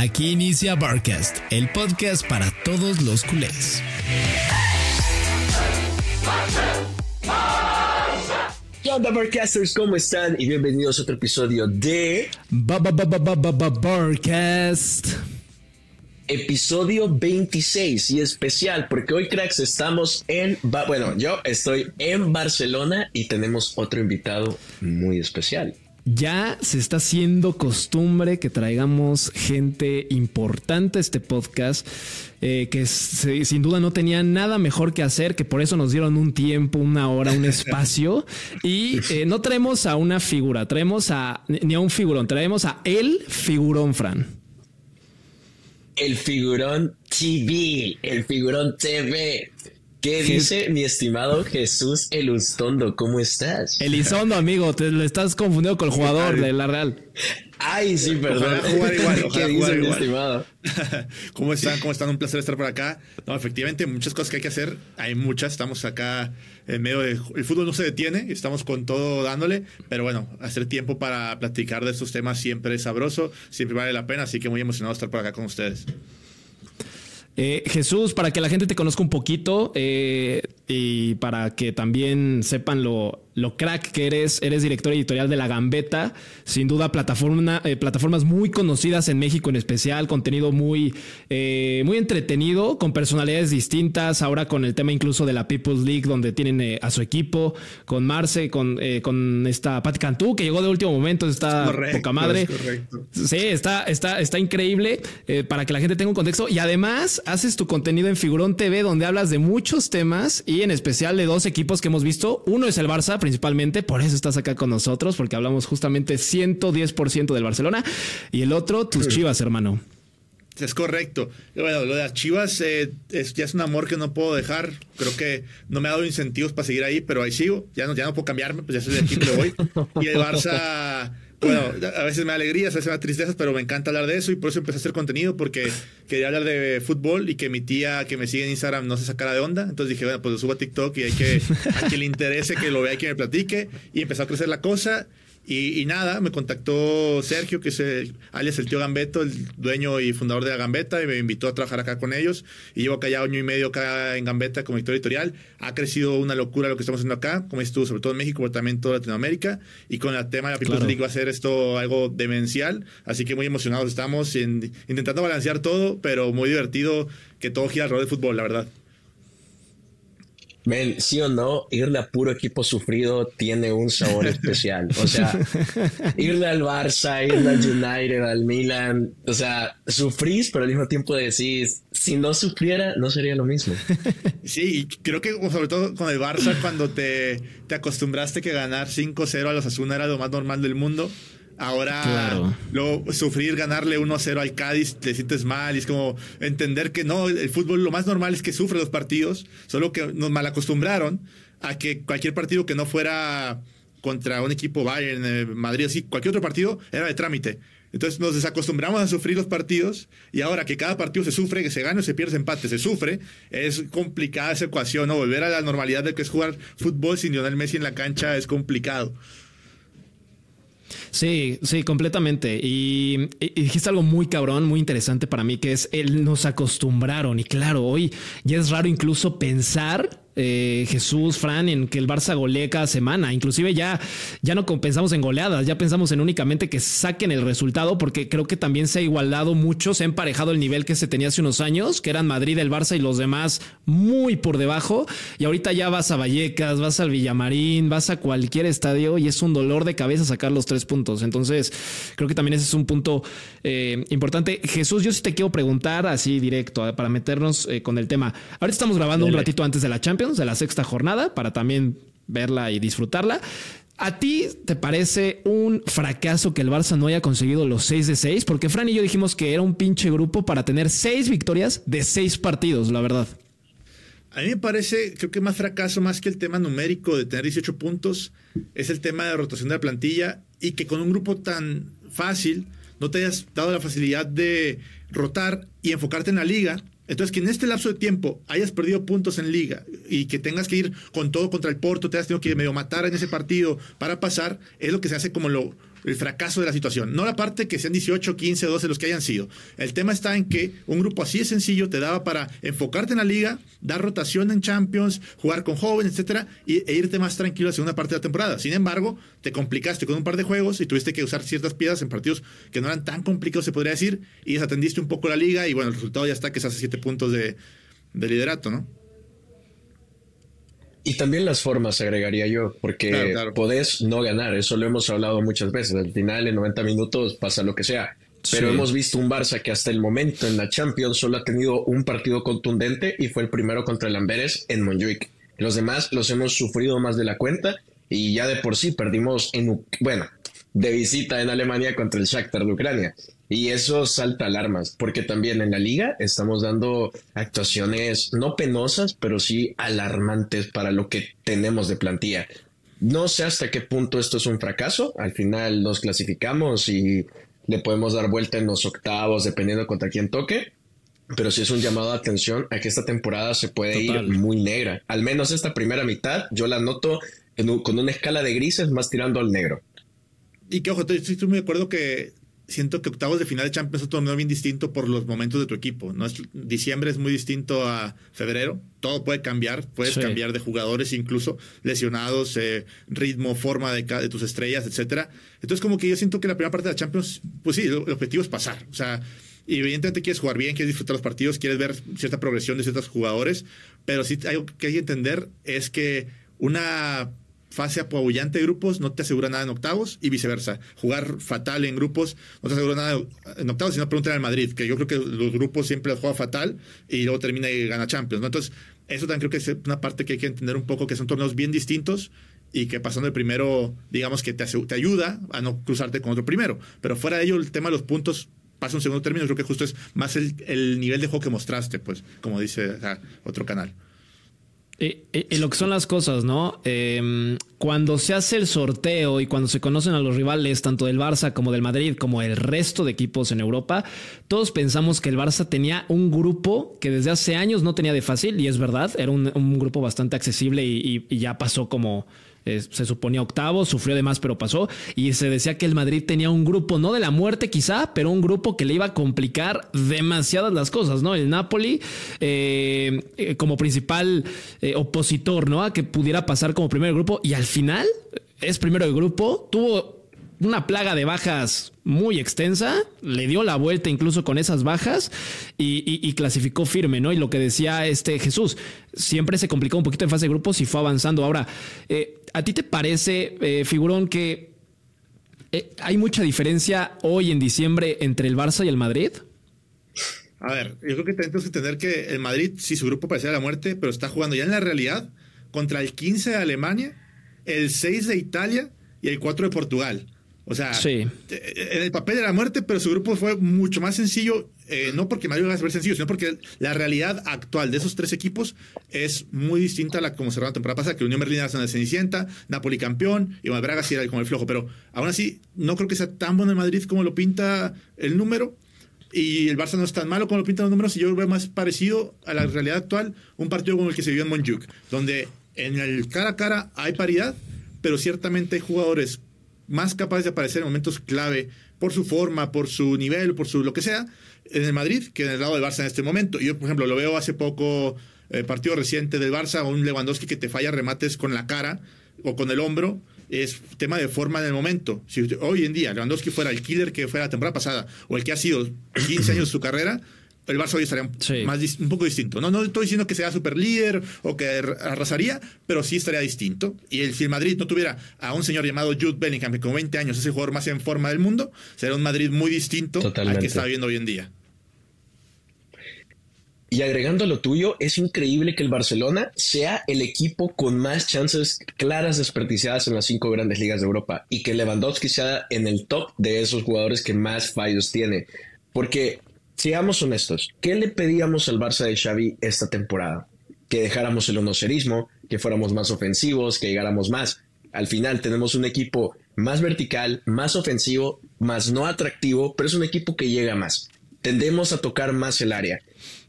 Aquí inicia Barcast, el podcast para todos los culés. ¿Qué onda, Barcasters? ¿Cómo están? Y bienvenidos a otro episodio de Barcast. Episodio 26 y especial porque hoy, cracks, estamos en... Bueno, yo estoy en Barcelona y tenemos otro invitado muy especial ya se está haciendo costumbre que traigamos gente importante a este podcast, eh, que sin duda no tenía nada mejor que hacer, que por eso nos dieron un tiempo, una hora, un espacio. y eh, no traemos a una figura, traemos a ni a un figurón, traemos a el figurón, Fran. El figurón TV, el figurón TV. ¿Qué dice mi estimado Jesús Elizondo? ¿Ccómo estás? Elizondo, amigo, te lo estás confundiendo con el jugador de la Real. Ay, sí, perdón. jugar igual, ¿Qué dice mi estimado? ¿Cómo están? ¿Cómo están? Un placer estar por acá. No, efectivamente, muchas cosas que hay que hacer. Hay muchas. Estamos acá en medio de... El fútbol no se detiene. Estamos con todo dándole. Pero bueno, hacer tiempo para platicar de estos temas siempre es sabroso. Siempre vale la pena. Así que muy emocionado estar por acá con ustedes. Eh, Jesús, para que la gente te conozca un poquito eh, y para que también sepan lo, lo crack que eres, eres director editorial de La Gambeta, sin duda plataforma, eh, plataformas muy conocidas en México en especial, contenido muy, eh, muy entretenido, con personalidades distintas, ahora con el tema incluso de la People's League, donde tienen eh, a su equipo, con Marce, con, con esta Pat Cantú, que llegó de último momento, está poca madre. Sí, está, está, está increíble para que la gente tenga un contexto y además haces tu contenido en Figurón TV, donde hablas de muchos temas y en especial de dos equipos que hemos visto. Uno es el Barça, principalmente, por eso estás acá con nosotros, porque hablamos justamente 110% del Barcelona, y el otro, tus Chivas, hermano. Es correcto. Bueno, lo de las Chivas eh, es, ya es un amor que no puedo dejar. Creo que no me ha dado incentivos para seguir ahí, pero ahí sigo. Ya no, ya no puedo cambiarme, pues ya soy de equipo de hoy. Y el Barça bueno, a veces me da alegrías, a veces me da tristezas, pero me encanta hablar de eso y por eso empecé a hacer contenido porque quería hablar de fútbol y que mi tía que me sigue en Instagram no se sacara de onda. Entonces dije, bueno, pues lo subo a TikTok y hay que, a quien le interese que lo vea y que me platique. Y empezó a crecer la cosa. Y, nada, me contactó Sergio, que es el, alias el tío Gambeto, el dueño y fundador de la Gambeta, y me invitó a trabajar acá con ellos. Y llevo acá ya año y medio acá en Gambeta como editor editorial. Ha crecido una locura lo que estamos haciendo acá, como dices tú, sobre todo en México, pero también en toda Latinoamérica. Y con el tema de la People's League va a ser esto algo demencial. Así que muy emocionados estamos intentando balancear todo, pero muy divertido que todo gira alrededor del fútbol, la verdad. Men, sí o no, irle a puro equipo sufrido tiene un sabor especial. O sea, irle al Barça, irle al United, al Milan, o sea, sufrís, pero al mismo tiempo decís, si no sufriera, no sería lo mismo. Sí, y creo que sobre todo con el Barça, cuando te, te acostumbraste que ganar 5-0 a los Asuna era lo más normal del mundo Ahora, luego sufrir, ganarle 1-0 al Cádiz, te sientes mal y es como entender que no, el, fútbol lo más normal es que sufre los partidos, solo que nos mal acostumbraron a que cualquier partido que no fuera contra un equipo Bayern, eh, Madrid, así, cualquier otro partido era de trámite. Entonces nos desacostumbramos a sufrir los partidos y ahora que cada partido se sufre, que se gana o se pierde, se empate, se sufre, es complicada esa ecuación, ¿no? Volver a la normalidad de que es jugar fútbol sin Lionel Messi en la cancha es complicado. Sí, sí, completamente. Y, dijiste algo muy cabrón, muy interesante para mí, que es el nos acostumbraron. Y claro, hoy ya es raro incluso pensar eh, Jesús, Fran, en que el Barça golee cada semana. Inclusive ya, ya no pensamos en goleadas, ya pensamos en únicamente que saquen el resultado, porque creo que también se ha igualado mucho, se ha emparejado el nivel que se tenía hace unos años, que eran Madrid, el Barça y los demás muy por debajo. Y ahorita ya vas a Vallecas, vas al Villamarín, vas a cualquier estadio y es un dolor de cabeza sacar los tres puntos. Entonces, creo que también ese es un punto eh, importante. Jesús, yo sí te quiero preguntar así directo eh, para meternos con el tema. Ahorita estamos grabando un ratito antes de la Champions de la sexta jornada para también verla y disfrutarla. ¿A ti te parece un fracaso que el Barça no haya conseguido los 6 de 6? Porque Fran y yo dijimos que era un pinche grupo para tener 6 victorias de 6 partidos, la verdad. A mí me parece, creo que más fracaso, más que el tema numérico de tener 18 puntos, es el tema de rotación de la plantilla y que con un grupo tan fácil no te hayas dado la facilidad de rotar y enfocarte en la liga. Entonces, que en este lapso de tiempo hayas perdido puntos en liga y que tengas que ir con todo contra el Porto, te has tenido que medio matar en ese partido para pasar, es lo que se hace como lo el fracaso de la situación, no la parte que sean 18, 15, 12 los que hayan sido. El tema está en que un grupo así de sencillo te daba para enfocarte en la liga, dar rotación en Champions, jugar con jóvenes, etcétera, e irte más tranquilo a la segunda parte de la temporada. Sin embargo, te complicaste con un par de juegos y tuviste que usar ciertas piezas en partidos que no eran tan complicados, se podría decir, y desatendiste un poco la liga y bueno, el resultado ya está que se hace siete puntos de, de liderato, ¿no? Y también las formas, agregaría yo, porque podés no ganar, eso lo hemos hablado muchas veces. Al final, en 90 minutos pasa lo que sea. Pero hemos visto un Barça que hasta el momento en la Champions solo ha tenido un partido contundente y fue el primero contra el Amberes en Montjuic. Los demás los hemos sufrido más de la cuenta y ya de por sí perdimos en, bueno, de visita en Alemania contra el Shakhtar de Ucrania. Y eso salta alarmas, porque también en la liga estamos dando actuaciones no penosas, pero sí alarmantes para lo que tenemos de plantilla. No sé hasta qué punto esto es un fracaso. Al final nos clasificamos y le podemos dar vuelta en los octavos, dependiendo contra quién toque. Pero sí es un llamado de atención a que esta temporada se puede ir muy negra. Al menos esta primera mitad, yo la noto con una escala de grises más tirando al negro. Y que ojo, estoy, estoy muy de acuerdo que siento que octavos de final de Champions es un torneo bien distinto por los momentos de tu equipo. ¿no? Es, diciembre es muy distinto a febrero. Todo puede cambiar. Puedes cambiar de jugadores, incluso lesionados, eh, ritmo, forma de, de, tus estrellas, etcétera. Entonces, como que yo siento que la primera parte de la Champions, pues sí, el, objetivo es pasar. O sea, evidentemente quieres jugar bien, quieres disfrutar los partidos, quieres ver cierta progresión de ciertos jugadores, pero sí algo que hay que entender es que una fase apabullante de grupos no te asegura nada en octavos y viceversa. Jugar fatal en grupos no te asegura nada en octavos, sino preguntar al Madrid, que yo creo que los grupos siempre juega fatal y luego termina y gana Champions. Entonces, eso también creo que es una parte que hay que entender un poco, que son torneos bien distintos y que pasando el primero, digamos que te, te ayuda a no cruzarte con otro primero. Pero fuera de ello, el tema de los puntos pasa un segundo término, creo que justo es más el, nivel de juego que mostraste, pues, como dice otro canal. Eh, eh, en lo que son las cosas, ¿no? Em, cuando se hace el sorteo y cuando se conocen a los rivales, tanto del Barça como del Madrid, como el resto de equipos en Europa, todos pensamos que el Barça tenía un grupo que desde hace años no tenía de fácil, y es verdad, era un, grupo bastante accesible y ya pasó como se suponía octavo, sufrió de más, pero pasó. Y se decía que el Madrid tenía un grupo, no de la muerte quizá, pero un grupo que le iba a complicar demasiadas las cosas, ¿no? El Napoli eh, eh, como principal eh, opositor, ¿no? A que pudiera pasar como primer grupo. Y al final es primero el grupo, tuvo una plaga de bajas muy extensa, le dio la vuelta incluso con esas bajas y, clasificó firme, ¿no? Y lo que decía este Jesús, siempre se complicó un poquito en fase de grupos y fue avanzando. Ahora, eh, ¿a ti te parece, eh, figurón, que eh, hay mucha diferencia hoy en diciembre entre el Barça y el Madrid? A ver, yo creo que tenemos que entender que el Madrid, sí, su grupo parecía la muerte, pero está jugando ya en la realidad contra el 15 de Alemania, el 6 de Italia y el 4 de Portugal. O sea, en el papel de la muerte, pero su grupo fue mucho más sencillo, eh, no porque Madrid va a ser sencillo, sino porque la realidad actual de esos tres equipos es muy distinta a la como cerró la temporada pasada, que Unión Berlín era la Cenicienta, Napoli campeón, y Braga sí era como el flojo, pero aún así no creo que sea tan bueno el Madrid como lo pinta el número. Y el Barça no es tan malo como lo pintan los números, y yo lo veo más parecido a la realidad actual, un partido como el que se vio en Montjuic, donde en el cara a cara hay paridad, pero ciertamente hay jugadores más capaz de aparecer en momentos clave por su forma, por su nivel, por su lo que sea, en el Madrid que en el lado del Barça en este momento. Yo, por ejemplo, lo veo hace poco, eh, partido reciente del Barça, un Lewandowski que te falla remates con la cara o con el hombro. Es tema de forma en el momento. Si hoy en día Lewandowski fuera el killer que fue la temporada pasada o el que ha sido 15 años de su carrera, el Barça hoy estaría más, un poco distinto. No, no estoy diciendo que sea super líder o que arrasaría, pero sí estaría distinto. Y el, si el Madrid no tuviera a un señor llamado Jude Bellingham, que con 20 años es el jugador más en forma del mundo, sería un Madrid muy distinto al que está viendo hoy en día. Y agregando lo tuyo, es increíble que el Barcelona sea el equipo con más chances claras desperdiciadas en las cinco grandes ligas de Europa y que Lewandowski sea en el top de esos jugadores que más fallos tiene. Porque Seamos honestos, ¿qué le pedíamos al Barça de Xavi esta temporada? Que dejáramos el onocerismo, que fuéramos más ofensivos, que llegáramos más. Al final tenemos un equipo más vertical, más ofensivo, más no atractivo, pero es un equipo que llega más. Tendemos a tocar más el área.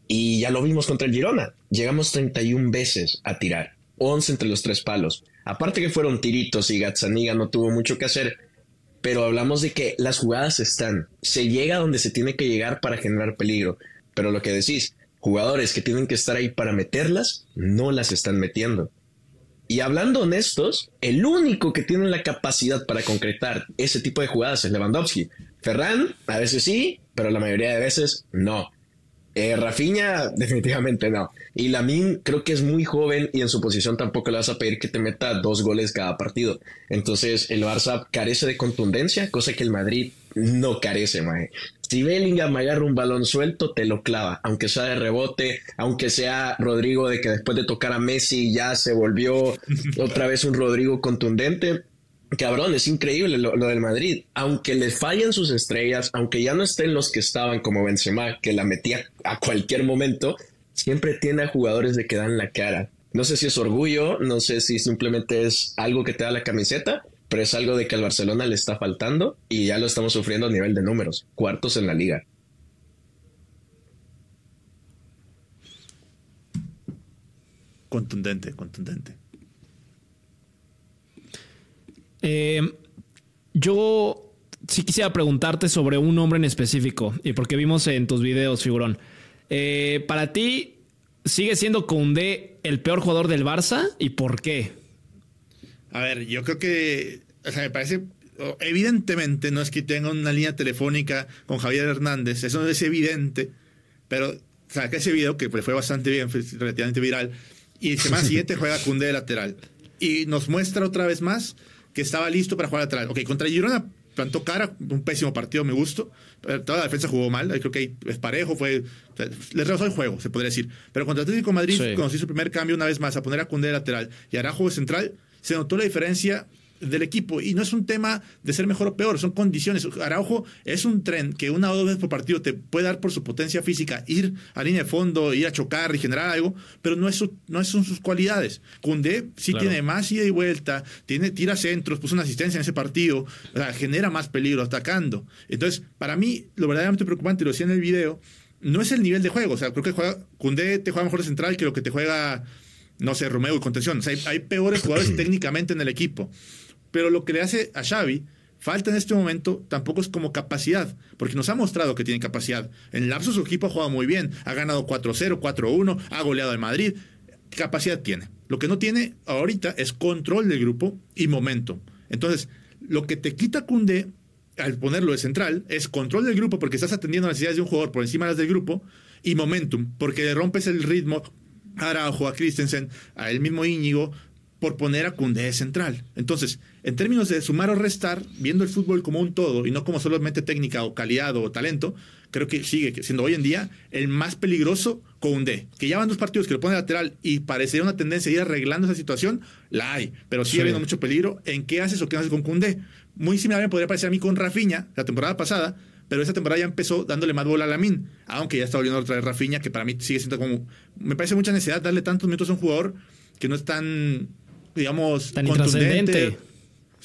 Y ya lo vimos contra el Girona. Llegamos 31 veces a tirar, 11 entre los tres palos. Aparte que fueron tiritos y Gazzaniga no tuvo mucho que hacer, pero hablamos de que las jugadas están, se llega donde se tiene que llegar para generar peligro, pero lo que decís, jugadores que tienen que estar ahí para meterlas, no las están metiendo. Y hablando honestos, el único que tiene la capacidad para concretar ese tipo de jugadas es Lewandowski. Ferran, a veces sí, pero la mayoría de veces no. Eh, Rafinha, definitivamente no. Y Lamin creo que es muy joven y en su posición tampoco le vas a pedir que te meta dos goles cada partido. Entonces el Barça carece de contundencia, cosa que el Madrid no carece, mae. Si Bellingham agarra un balón suelto, te lo clava, aunque sea de rebote, aunque sea Rodrigo de que después de tocar a Messi ya se volvió otra vez un Rodrigo contundente. Cabrón, es increíble lo, del Madrid. Aunque le fallen sus estrellas, aunque ya no estén los que estaban como Benzema, que la metía a cualquier momento, siempre tiene a jugadores de que dan la cara. No sé si es orgullo, no sé si simplemente es algo que te da la camiseta, pero es algo de que al Barcelona le está faltando y ya lo estamos sufriendo a nivel de números, cuartos en la liga. Contundente, contundente. Eh, yo sí quisiera preguntarte sobre un nombre en específico, y porque vimos en tus videos, figurón. Eh, para ti, ¿sigue siendo Koundé el peor jugador del Barça? ¿Y por qué? A ver, yo creo que, o sea, me parece, evidentemente no es que tenga una línea telefónica con Javier Hernández, eso es evidente, pero saca ese video que fue bastante bien, fue relativamente viral, y el semana siguiente juega Koundé de lateral. Y nos muestra otra vez más que estaba listo para jugar lateral. Ok, contra Girona plantó cara, un pésimo partido, me gustó. Toda la defensa jugó mal, creo que es parejo, fue. Le rebasó el juego, se podría decir. Pero contra Atlético Madrid, cuando se hizo el primer cambio una vez más a poner a Cundé de lateral y Arajo de central, se notó la diferencia del equipo. Y no es un tema de ser mejor o peor, son condiciones. Araujo es un tren que una o dos veces por partido te puede dar por su potencia física, ir a línea de fondo, ir a chocar y generar algo, pero no, es no son sus cualidades. Cundé sí tiene más ida y vuelta, tiene, tira centros, puso una asistencia en ese partido, o sea, genera más peligro atacando. Entonces, para mí, lo verdaderamente preocupante, lo decía en el video, no es el nivel de juego. O sea, creo que juega, Cundé te juega mejor de central que lo que te juega, no sé, Romeo y contención. O sea, hay, hay peores jugadores técnicamente en el equipo. Pero lo que le hace a Xavi falta en este momento tampoco es como capacidad, porque nos ha mostrado que tiene capacidad. En lapso su equipo ha jugado muy bien, ha ganado 4-0, 4-1, ha goleado al Madrid, capacidad tiene. Lo que no tiene ahorita es control del grupo y momento. Entonces, lo que te quita Cundé al ponerlo de central es control del grupo porque estás atendiendo las necesidades de un jugador por encima de las del grupo y momentum porque le rompes el ritmo a Araujo, a Christensen, a el mismo Íñigo, por poner a Cundé central. Entonces, en términos de sumar o restar, viendo el fútbol como un todo y no como solamente técnica o calidad o talento, creo que sigue siendo hoy en día el más peligroso Cundé. Que ya van dos partidos que lo pone lateral y parecería una tendencia a ir arreglando esa situación, la hay, pero sigue habiendo mucho peligro en qué haces o qué haces con Cundé. Muy similar me podría parecer a mí con Rafinha la temporada pasada, pero esa temporada ya empezó dándole más bola a Lamin, aunque ya está volviendo otra vez Rafinha, que para mí sigue siendo como. Me parece mucha necesidad darle tantos minutos a un jugador que no es tan digamos, Tan contundente.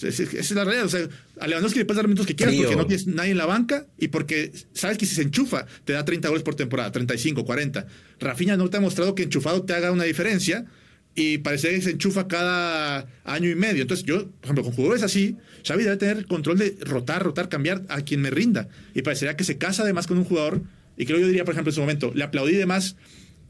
Esa es la realidad. O sea, a Lewandowski le puedes dar minutos que quieras porque no tienes nadie en la banca y porque sabes que si se enchufa te da 30 goles por temporada, 35, 40. Rafinha no te ha mostrado que enchufado te haga una diferencia y parece que se enchufa cada año y medio. Entonces, yo, por ejemplo, con jugadores así, Xavi debe tener control de rotar, rotar, cambiar a quien me rinda. Y parecería que se casa además con un jugador. Y creo yo diría, por ejemplo, en su momento, le aplaudí de más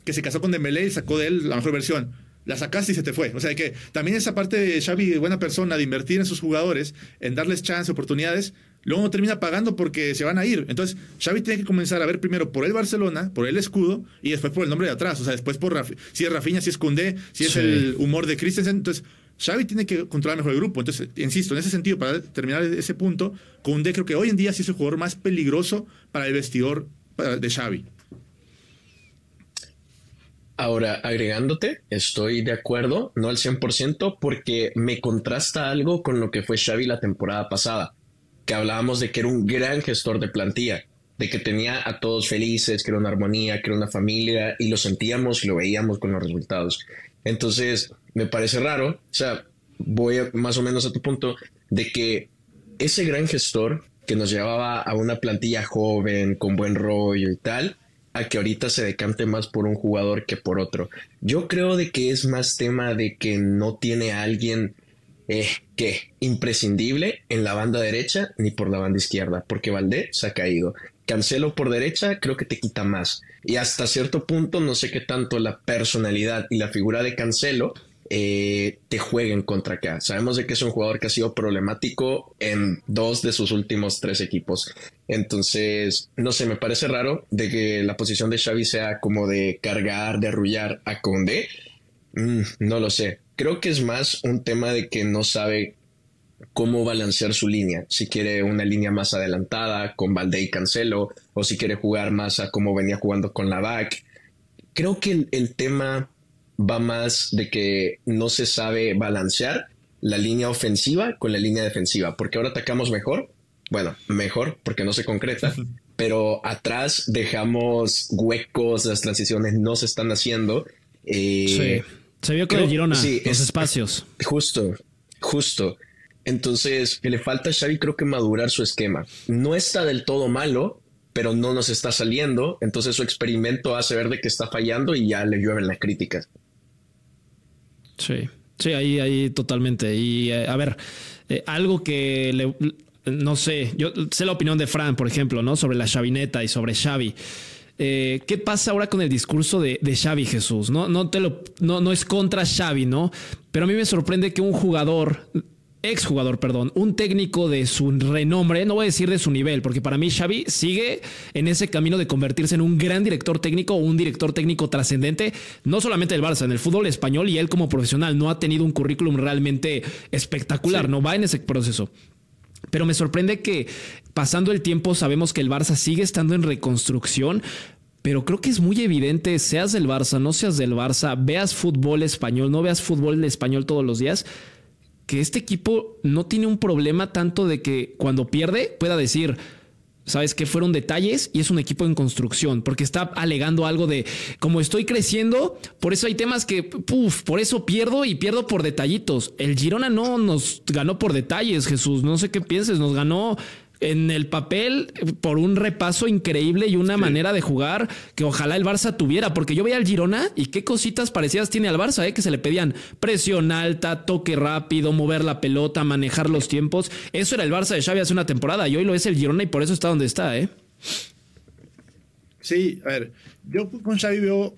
que se casó con Dembélé y sacó de él la mejor versión la sacaste y se te fue. O sea que también esa parte de Xavi, buena persona, de invertir en sus jugadores, en darles chance, oportunidades, luego no termina pagando porque se van a ir. Entonces, Xavi tiene que comenzar a ver primero por el Barcelona, por el escudo, y después por el nombre de atrás. O sea, después por si es Rafinha, si es Cundé, si es el humor de Christensen. Entonces, Xavi tiene que controlar mejor el grupo. Entonces, insisto, en ese sentido, para terminar ese punto, Cundé creo que hoy en día sí es el jugador más peligroso para el vestidor de Xavi. Ahora, agregándote, estoy de acuerdo, no al 100%, porque me contrasta algo con lo que fue Xavi la temporada pasada, que hablábamos de que era un gran gestor de plantilla, de que tenía a todos felices, que era una armonía, que era una familia, y lo sentíamos y lo veíamos con los resultados. Entonces, me parece raro, o sea, voy más o menos a tu punto, de que ese gran gestor que nos llevaba a una plantilla joven, con buen rollo y tal, a que ahorita se decante más por un jugador que por otro. Yo creo de que es más tema de que no tiene alguien eh, ¿qué? Imprescindible en la banda derecha ni por la banda izquierda, porque Valdé se ha caído. Cancelo por derecha creo que te quita más. Y hasta cierto punto no sé qué tanto la personalidad y la figura de Cancelo eh, te jueguen contra acá. Sabemos de que es un jugador que ha sido problemático en dos de sus últimos tres equipos. Entonces, no sé, me parece raro de que la posición de Xavi sea como de cargar, de arrullar a Conde. Mm, no lo sé. Creo que es más un tema de que no sabe cómo balancear su línea. Si quiere una línea más adelantada con Valde y Cancelo, o si quiere jugar más a como venía jugando con la back. Creo que el tema va más de que no se sabe balancear la línea ofensiva con la línea defensiva, porque ahora atacamos mejor, bueno, mejor porque no se concreta, pero atrás dejamos huecos, las transiciones no se están haciendo. Eh, sí. Se vio con el Girona, sí, los espacios. Justo, justo. Entonces, que le falta a Xavi creo que madurar su esquema. No está del todo malo, pero no nos está saliendo. Entonces su experimento hace ver de que está fallando y ya le llueven las críticas. Sí, sí, ahí, ahí totalmente. Y eh, a ver, eh, algo que le, no sé, yo sé la opinión de Fran, por ejemplo, ¿no? Sobre la chavineta y sobre Xavi. Eh, ¿Qué pasa ahora con el discurso de, de, Xavi Jesús? No, no, te lo, no, no es contra Xavi, ¿no? Pero a mí me sorprende que un jugador exjugador, perdón, un técnico de su renombre, no voy a decir de su nivel, porque para mí Xavi sigue en ese camino de convertirse en un gran director técnico o un director técnico trascendente, no solamente del Barça, en el fútbol español y él como profesional no ha tenido un currículum realmente espectacular, no va en ese proceso. Pero me sorprende que pasando el tiempo sabemos que el Barça sigue estando en reconstrucción, pero creo que es muy evidente, seas del Barça, no seas del Barça, veas fútbol español, no veas fútbol español todos los días, que este equipo no tiene un problema tanto de que cuando pierde pueda decir, sabes que fueron detalles y es un equipo en construcción, porque está alegando algo de como estoy creciendo, por eso hay temas que, por eso pierdo y pierdo por detallitos. El Girona no nos ganó por detalles, Jesús, no sé qué pienses, nos ganó en el papel por un repaso increíble y una manera de jugar que ojalá el Barça tuviera, porque yo veía al Girona y qué cositas parecidas tiene al Barça, ¿eh? que se le pedían presión alta, toque rápido, mover la pelota, manejar los tiempos. Eso era el Barça de Xavi hace una temporada y hoy lo es el Girona y por eso está donde está, ¿eh? Sí, a ver, yo con Xavi veo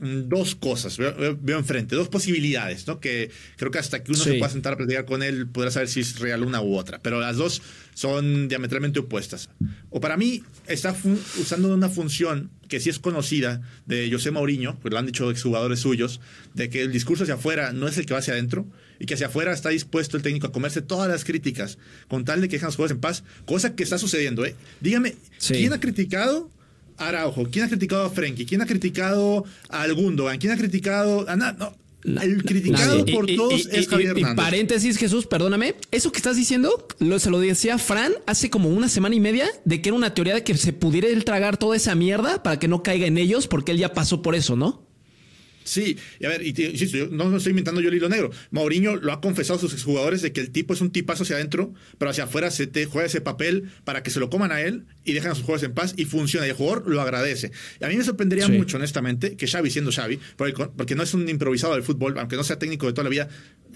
dos cosas, veo, enfrente, dos posibilidades, ¿no? Que creo que hasta que uno se pueda sentar a platicar con él podrá saber si es real una u otra, pero las dos son diametralmente opuestas. O para mí está usando una función que sí es conocida de José Mourinho, pues lo han dicho exjugadores suyos, de que el discurso hacia afuera no es el que va hacia adentro y que hacia afuera está dispuesto el técnico a comerse todas las críticas con tal de que dejen los juegos en paz, cosa que está sucediendo, ¿eh? Dígame, ¿quién ha criticado Araujo? ¿Quién ha criticado a Frenkie? ¿Quién ha criticado a Gundogan? ¿Quién ha criticado a No, el criticado por todos es Javier Hernández. Y paréntesis, Jesús, perdóname. Eso que estás diciendo, lo, se lo decía Fran hace como una semana y media, de que era una teoría de que se pudiera él tragar toda esa mierda para que no caiga en ellos, porque él ya pasó por eso, ¿no? Sí, y a ver, y insisto, yo no, estoy inventando yo el hilo negro. Mauriño lo ha confesado a sus exjugadores de que el tipo es un tipazo hacia adentro, pero hacia afuera se te juega ese papel para que se lo coman a él y dejan a sus jugadores en paz y funciona. Y el jugador lo agradece. Y a mí me sorprendería mucho, honestamente, que Xavi, siendo Xavi, porque, no es un improvisado del fútbol, aunque no sea técnico de toda la vida,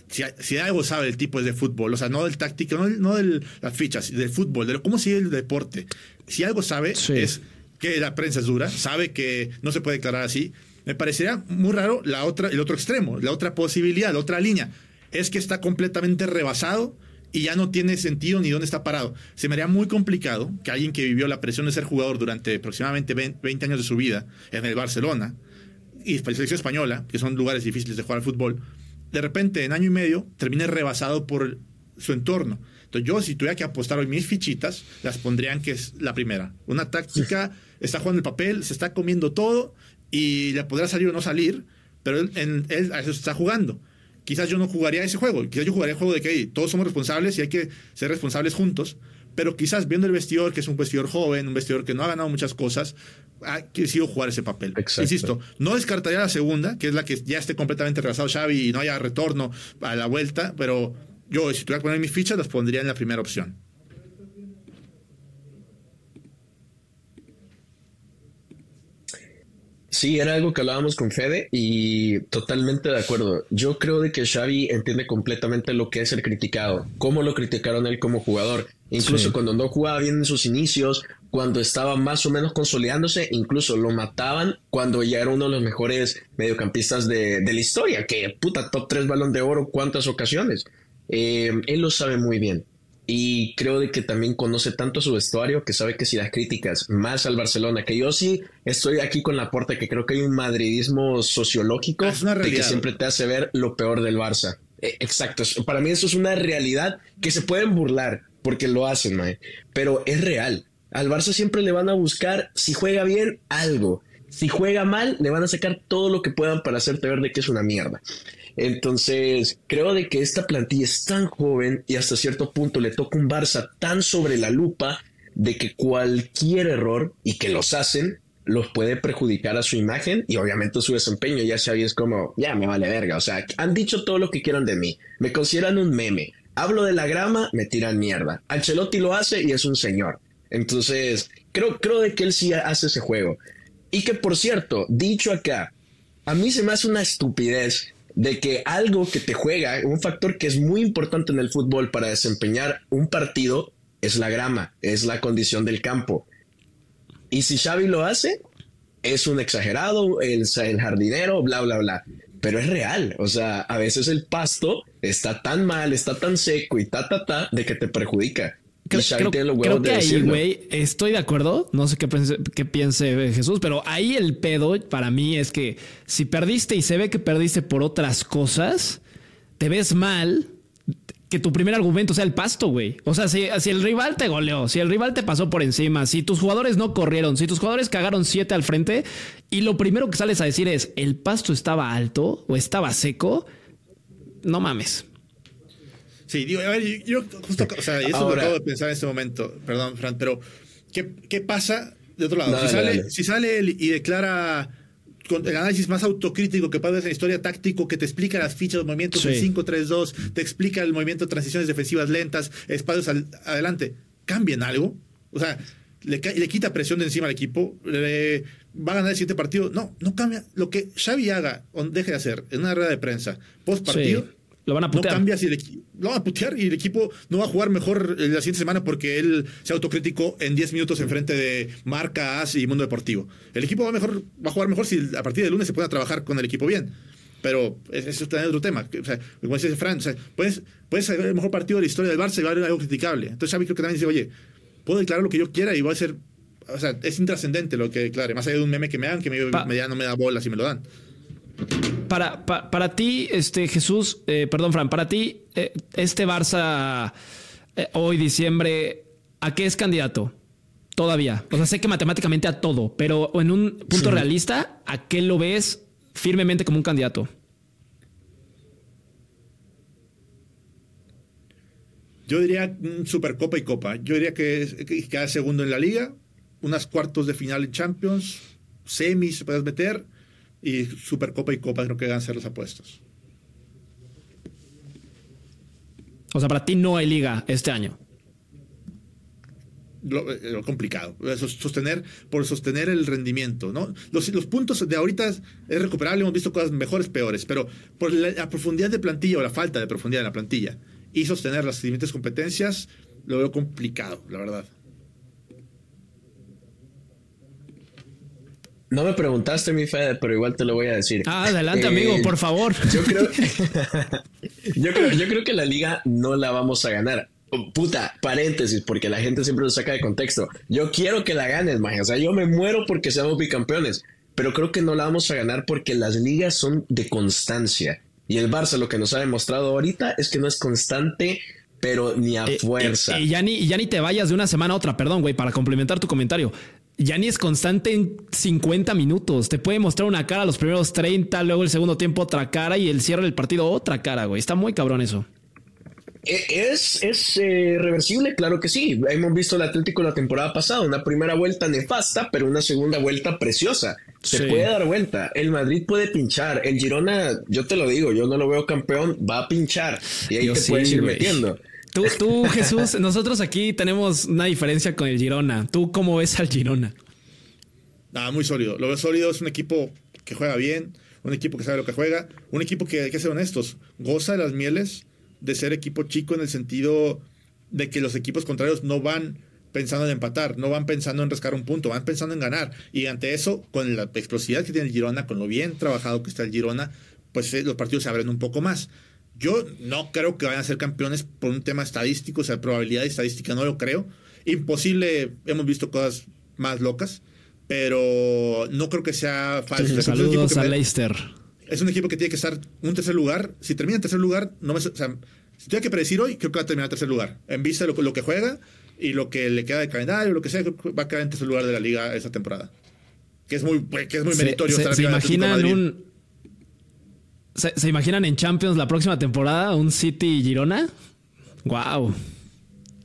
si, algo sabe el tipo es de fútbol, o sea, no del táctico, no, de las fichas, del fútbol, de cómo sigue el deporte. Si algo sabe es que la prensa es dura, sabe que no se puede declarar así me parecería muy raro la otra, el otro extremo, la otra posibilidad, la otra línea. Es que está completamente rebasado y ya no tiene sentido ni dónde está parado. Se me haría muy complicado que alguien que vivió la presión de ser jugador durante aproximadamente 20 años de su vida en el Barcelona y la selección española, que son lugares difíciles de jugar al fútbol, de repente en año y medio termine rebasado por su entorno. Entonces yo si tuviera que apostar hoy mis fichitas, las pondrían que es la primera. Una táctica, está jugando el papel, se está comiendo todo y le podrá salir o no salir, pero él, él a eso está jugando. Quizás yo no jugaría ese juego, quizás yo jugaría el juego de que todos somos responsables y hay que ser responsables juntos, pero quizás viendo el vestidor, que es un vestidor joven, un vestidor que no ha ganado muchas cosas, ha querido jugar ese papel. Insisto, no descartaría la segunda, que es la que ya esté completamente rebasado Xavi y no haya retorno a la vuelta, pero yo si tuviera que poner mis fichas, las pondría en la primera opción. Sí, era algo que hablábamos con Fede y totalmente de acuerdo. Yo creo de que Xavi entiende completamente lo que es ser criticado, cómo lo criticaron él como jugador. Incluso cuando no jugaba bien en sus inicios, cuando estaba más o menos consolidándose, incluso lo mataban cuando ya era uno de los mejores mediocampistas de, la historia, que puta, top 3 balón de oro, cuántas ocasiones. Eh, él lo sabe muy bien y creo de que también conoce tanto su vestuario que sabe que si las críticas más al Barcelona, que yo sí estoy aquí con la puerta, que creo que hay un madridismo sociológico de que siempre te hace ver lo peor del Barça. E, exacto, para mí eso es una realidad que se pueden burlar porque lo hacen, pero es real. Al Barça siempre le van a buscar, si juega bien, algo. Si juega mal, le van a sacar todo lo que puedan para hacerte ver de que es una mierda. Entonces, creo de que esta plantilla es tan joven y hasta cierto punto le toca un Barça tan sobre la lupa de que cualquier error y que los hacen los puede perjudicar a su imagen y obviamente su desempeño. Ya sabes como, ya me vale verga. O sea, han dicho todo lo que quieran de mí. Me consideran un meme. Hablo de la grama, me tiran mierda. Ancelotti lo hace y es un señor. Entonces, creo, creo de que él sí hace ese juego. Y que por cierto, dicho acá, a mí se me hace una estupidez de que algo que te juega, un factor que es muy importante en el fútbol para desempeñar un partido, es la grama, es la condición del campo. Y si Xavi lo hace, es un exagerado, el, el jardinero, bla, bla, bla. Pero es real, o sea, a veces el pasto está tan mal, está tan seco y ta, ta, ta, de que te perjudica. Creo, creo, que ahí, güey, estoy de acuerdo. No sé qué, qué piense Jesús, pero ahí el pedo para mí es que si perdiste y se ve que perdiste por otras cosas, te ves mal que tu primer argumento sea el pasto, güey. O sea, si, si, el rival te goleó, si el rival te pasó por encima, si tus jugadores no corrieron, si tus jugadores cagaron siete al frente y lo primero que sales a decir es el pasto estaba alto o estaba seco, no mames. Sí, digo, a ver, yo, justo, o sea, eso lo acabo de pensar en este momento, perdón, Fran, pero ¿qué, qué pasa de otro lado? si, sale, si sale él y declara con el análisis más autocrítico que puede hacer en historia táctico, que te explica las fichas, los movimientos sí. 5-3-2, te explica el movimiento de transiciones defensivas lentas, espacios adelante, ¿cambian algo? O sea, le, le, quita presión de encima al equipo, le, va a ganar el siguiente partido. No, no cambia. Lo que Xavi haga o deje de hacer en una rueda de prensa post partido. Lo van a putear. No cambia si el lo van a putear y el equipo no va a jugar mejor la siguiente semana porque él se autocrítico en 10 minutos enfrente de Marca, AS y Mundo Deportivo. El equipo va, mejor, va a jugar mejor si a partir del lunes se puede trabajar con el equipo bien. Pero eso es otro tema. O sea, como dice Fran, o sea, puedes, puedes ser el mejor partido de la historia del Barça y va a haber algo criticable. Entonces Xavi creo que también dice, oye, puedo declarar lo que yo quiera y voy a ser... O sea, es intrascendente lo que declare. Más allá de un meme que me dan, que me, me, no me da bolas y me lo dan. Para, para, ti, este Jesús, eh, perdón, Fran, para ti, eh, este Barça eh, hoy, diciembre, ¿a qué es candidato? Todavía. O sea, sé que matemáticamente a todo, pero en un punto realista, ¿a qué lo ves firmemente como un candidato? Yo diría Supercopa y Copa. Yo diría que queda segundo en la liga, unas cuartos de final en Champions, semis puedes meter y Supercopa y Copa creo que van a ser los apuestos. O sea, para ti no hay liga este año. Lo, eh, complicado, sostener, por sostener el rendimiento, ¿no? Los, los, puntos de ahorita es recuperable, hemos visto cosas mejores, peores, pero por la, profundidad de plantilla o la falta de profundidad de la plantilla y sostener las siguientes competencias, lo veo complicado, la verdad. No me preguntaste, mi Fede, pero igual te lo voy a decir. Ah, adelante, amigo, eh, por favor. Yo creo, yo creo, que la liga no la vamos a ganar. Puta, paréntesis, porque la gente siempre lo saca de contexto. Yo quiero que la ganes, magia. O sea, yo me muero porque seamos bicampeones. Pero creo que no la vamos a ganar porque las ligas son de constancia. Y el Barça lo que nos ha demostrado ahorita es que no es constante, pero ni a eh, fuerza. Y ya, ni, ya ni te vayas de una semana a otra, perdón, güey, para complementar tu comentario ya ni es constante en 50 minutos. Te puede mostrar una cara los primeros 30, luego el segundo tiempo otra cara y el cierre del partido otra cara, güey. Está muy cabrón eso. E, es, es eh, reversible, claro que sí. Hemos visto el Atlético la temporada pasada, una primera vuelta nefasta, pero una segunda vuelta preciosa. Se puede dar vuelta. El Madrid puede pinchar. El Girona, yo te lo digo, yo no lo veo campeón, va a pinchar. Y ahí te puedes ir metiendo. Tú, Jesús, nosotros aquí tenemos una diferencia con el Girona. ¿Tú cómo ves al Girona? Nada, muy sólido. Lo veo sólido, es un equipo que juega bien, un equipo que sabe lo que juega, un equipo que, hay que ser honestos, goza de las mieles de ser equipo chico en el sentido de que los equipos contrarios no van pensando en empatar, no van pensando en rascar un punto, van pensando en ganar. Y ante eso, con la explosividad que tiene el Girona, con lo bien trabajado que está el Girona, pues eh, los partidos se abren un poco más. Yo no creo que vayan a ser campeones por un tema estadístico, o sea, probabilidad estadística no lo creo. Imposible, hemos visto cosas más locas, pero no creo que sea falso. saludos a Leicester. Es un equipo que tiene que estar un tercer lugar. Si termina en tercer lugar, no me, o sea, si tuviera que predecir hoy, creo que va a terminar en tercer lugar. En vista de lo, que juega y lo que le queda de calendario, lo que sea, va a quedar en tercer lugar de la liga esa temporada. Que es muy, que es muy meritorio. Se, se, imaginan un, ¿Se, imaginan en Champions la próxima temporada un City Girona? Wow.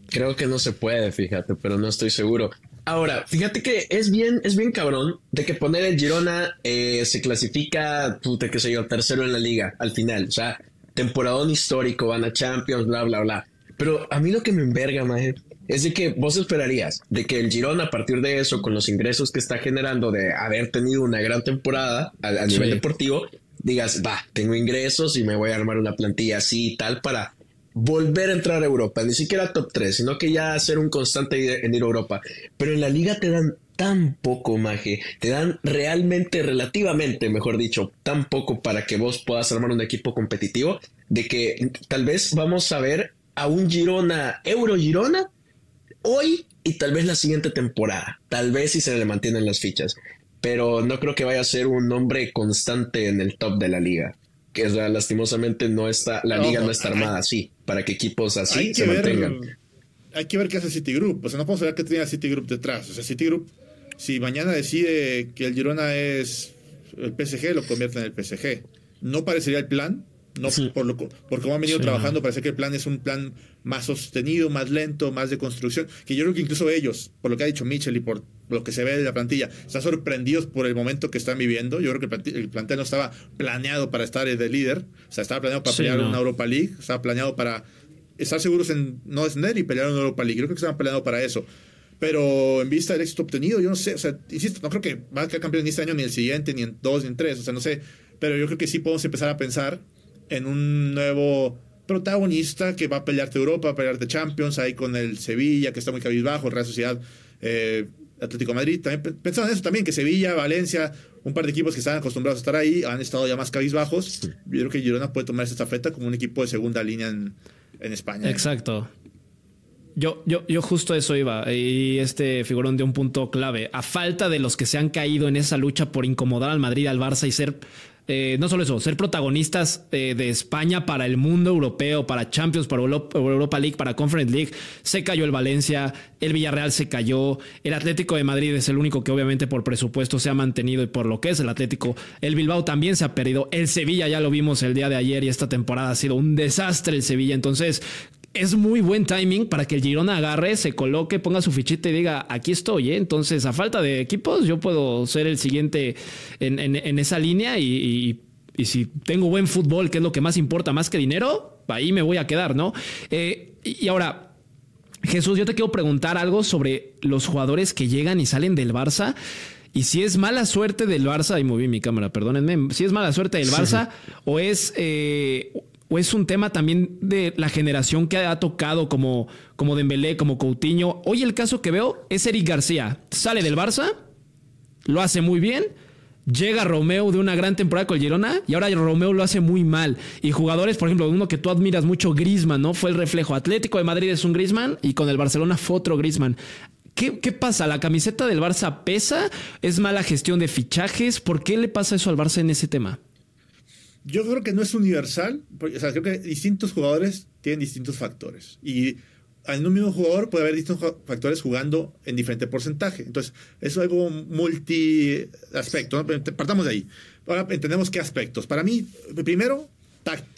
Creo que no se puede, fíjate, pero no estoy seguro. Ahora, fíjate que es bien, es bien cabrón de que poner el Girona eh, se clasifica, puta, qué sé yo, tercero en la liga al final. O sea, temporadón histórico, van a Champions, bla, bla, bla. Pero a mí lo que me enverga, maje, es de que vos esperarías de que el Girona a partir de eso, con los ingresos que está generando de haber tenido una gran temporada a, nivel deportivo, digas, va, tengo ingresos y me voy a armar una plantilla así y tal para volver a entrar a Europa, ni siquiera top 3, sino que ya hacer un constante en ir a Europa. Pero en la liga te dan tan poco, maje, te dan realmente, relativamente, mejor dicho, tan poco para que vos puedas armar un equipo competitivo, de que tal vez vamos a ver a un Girona, Euro Girona, hoy y tal vez la siguiente temporada, tal vez si se le mantienen las fichas pero no creo que vaya a ser un nombre constante en el top de la liga. Que es, lastimosamente no está, la liga no está armada así, para que equipos así se mantengan. Hay que ver qué hace Citigroup. O sea, no podemos saber qué tiene Citigroup detrás. O sea, Citigroup, si mañana decide que el Girona es el PSG, lo convierte en el PSG. No parecería el plan, no por lo por cómo han venido trabajando, parece que el plan es un plan más sostenido, más lento, más de construcción, que yo creo que incluso ellos, por lo que ha dicho Mitchell y por lo que se ve de la plantilla, están sorprendidos por el momento que están viviendo. Yo creo que el plantel no estaba planeado para estar de líder, o sea, estaba planeado para pelear una Europa League, estaba planeado para estar seguros en no descender y pelear una Europa League. Yo creo que estaban planeado para eso. Pero en vista del éxito obtenido, yo no sé, o sea, insisto, no creo que va a quedar campeón ni este año, ni el siguiente, ni en dos, ni en tres, o sea, no sé. Pero yo creo que sí podemos empezar a pensar en un nuevo protagonista que va a pelearte Europa, a pelearte Champions, ahí con el Sevilla, que está muy cabizbajo, Real Sociedad, eh, Atlético Madrid. También pensaba en eso también, que Sevilla, Valencia, un par de equipos que están acostumbrados a estar ahí, han estado ya más cabizbajos. Yo creo que Girona puede tomar esta feta como un equipo de segunda línea en, España. Exacto. Yo, yo, yo justo eso iba, y este figurón de un punto clave. A falta de los que se han caído en esa lucha por incomodar al Madrid, al Barça y ser eh, no solo eso, ser protagonistas eh, de España para el mundo europeo, para Champions, para Europa League, para Conference League. Se cayó el Valencia, el Villarreal se cayó, el Atlético de Madrid es el único que obviamente por presupuesto se ha mantenido y por lo que es el Atlético, el Bilbao también se ha perdido, el Sevilla ya lo vimos el día de ayer y esta temporada ha sido un desastre el Sevilla. Entonces, es muy buen timing para que el Girona agarre, se coloque, ponga su fichita y diga, aquí estoy. ¿eh? Entonces, a falta de equipos, yo puedo ser el siguiente en, esa línea y, si tengo buen fútbol, que es lo que más importa, más que dinero, ahí me voy a quedar, ¿no? Eh, y ahora, Jesús, yo te quiero preguntar algo sobre los jugadores que llegan y salen del Barça. Y si es mala suerte del Barça, ahí moví mi cámara, perdónenme, si es mala suerte del Barça o es eh, o es un tema también de la generación que ha tocado como, como Dembélé, como Coutinho. Hoy el caso que veo es Eric García. Sale del Barça, lo hace muy bien. Llega Romeo de una gran temporada con el Girona y ahora Romeo lo hace muy mal. Y jugadores, por ejemplo, uno que tú admiras mucho, Grisman, ¿no? Fue el reflejo. Atlético de Madrid es un Grisman y con el Barcelona fue otro Grisman. ¿Qué, ¿Qué, pasa? ¿La camiseta del Barça pesa? ¿Es mala gestión de fichajes? ¿Por qué le pasa eso al Barça en ese tema? Yo creo que no es universal, porque, o sea, creo que distintos jugadores tienen distintos factores. Y en un mismo jugador puede haber distintos factores jugando en diferente porcentaje. Entonces, eso es algo multi aspecto. Partamos de ahí. Ahora entendemos qué aspectos. Para mí, primero,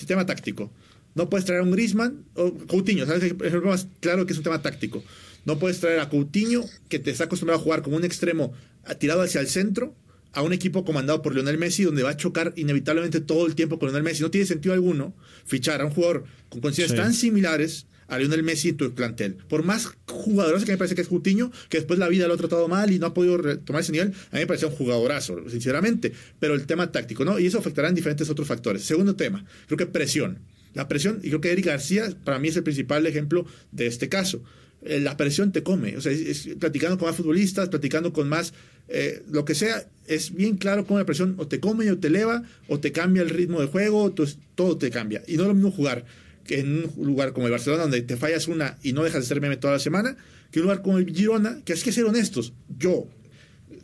tema táctico. No puedes traer a un Grisman o Coutinho. ¿sabes? Es más claro que es un tema táctico. No puedes traer a Coutinho, que te está acostumbrado a jugar como un extremo tirado hacia el centro, a un equipo comandado por Lionel Messi, donde va a chocar inevitablemente todo el tiempo con Lionel Messi. No tiene sentido alguno fichar a un jugador con condiciones tan similares a Lionel Messi en tu plantel. Por más jugadorazo que me parece que es Coutinho, que después la vida lo ha tratado mal y no ha podido tomar ese nivel, a mí me parece un jugadorazo, sinceramente. Pero el tema táctico, ¿no? Y eso afectará en diferentes otros factores. Segundo tema, creo que presión. La presión, y creo que Eric García para mí es el principal ejemplo de este caso. Eh, la presión te come. O sea, platicando con más futbolistas, platicando con más, eh, lo que sea, es bien claro cómo la presión o te come o te eleva, o te cambia el ritmo de juego, todo te cambia. Y no es lo mismo jugar que en un lugar como el Barcelona, donde te fallas una y no dejas de ser meme toda la semana, que un lugar como el Girona, que es que ser honestos, yo,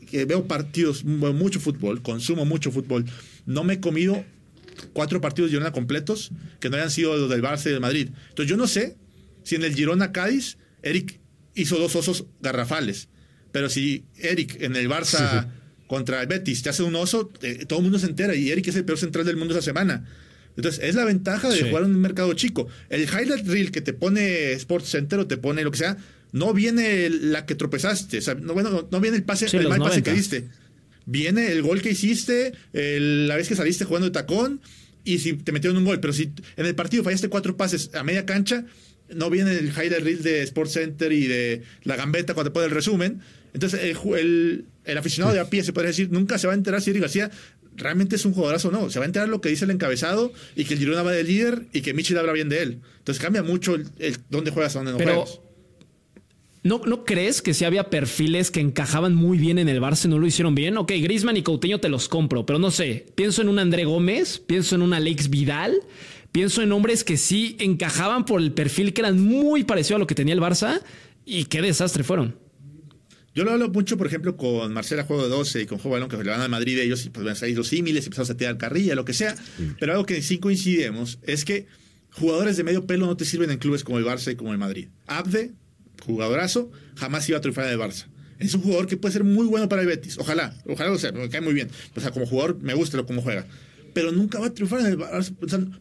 que veo partidos, mucho fútbol, consumo mucho fútbol, no me he comido cuatro partidos de Girona completos que no hayan sido los del Barça y del Madrid. Entonces yo no sé si en el Girona Cádiz Eric hizo dos osos garrafales, pero si Eric en el Barça contra el Betis te hace un oso, eh, todo el mundo se entera y Eric es el peor central del mundo esa semana. Entonces, es la ventaja de jugar en un mercado chico. El highlight reel que te pone Sports Center o te pone lo que sea, no viene la que tropezaste. O sea, no, bueno, no viene el pase, el mal pase que diste. Viene el gol que hiciste, la vez que saliste jugando de tacón y si te metieron un gol. Pero si en el partido fallaste cuatro pases a media cancha, no viene el highlight reel de Sports Center y de la gambeta cuando pone el resumen. Entonces, el, el, aficionado de a pie, se puede decir, nunca se va a enterar si Eric García realmente es un jugadorazo o no. Se va a enterar lo que dice el encabezado y que el Girona va de líder y que Michel habla bien de él. Entonces cambia mucho el, dónde juegas a dónde no juegas. ¿No, ¿No crees que si había perfiles que encajaban muy bien en el Barça no lo hicieron bien? Ok, Grisman y Coutinho te los compro, pero no sé. Pienso en un André Gómez, pienso en un Alex Vidal, pienso en hombres que sí encajaban por el perfil que eran muy parecido a lo que tenía el Barça y qué desastre fueron. Yo lo hablo mucho, por ejemplo, con Marcela Juego de 12 y con Juego Balón, que le van a Madrid ellos y pues van a salir los símiles y empezamos a tirar carrilla, lo que sea. Pero algo que sí coincidimos es que jugadores de medio pelo no te sirven en clubes como el Barça y como el Madrid. Abde, jugadorazo, jamás iba a triunfar en el Barça. Es un jugador que puede ser muy bueno para el Betis. Ojalá, ojalá lo sea, me cae muy bien. O sea, como jugador me gusta lo cómo juega. Pero nunca va a triunfar en el.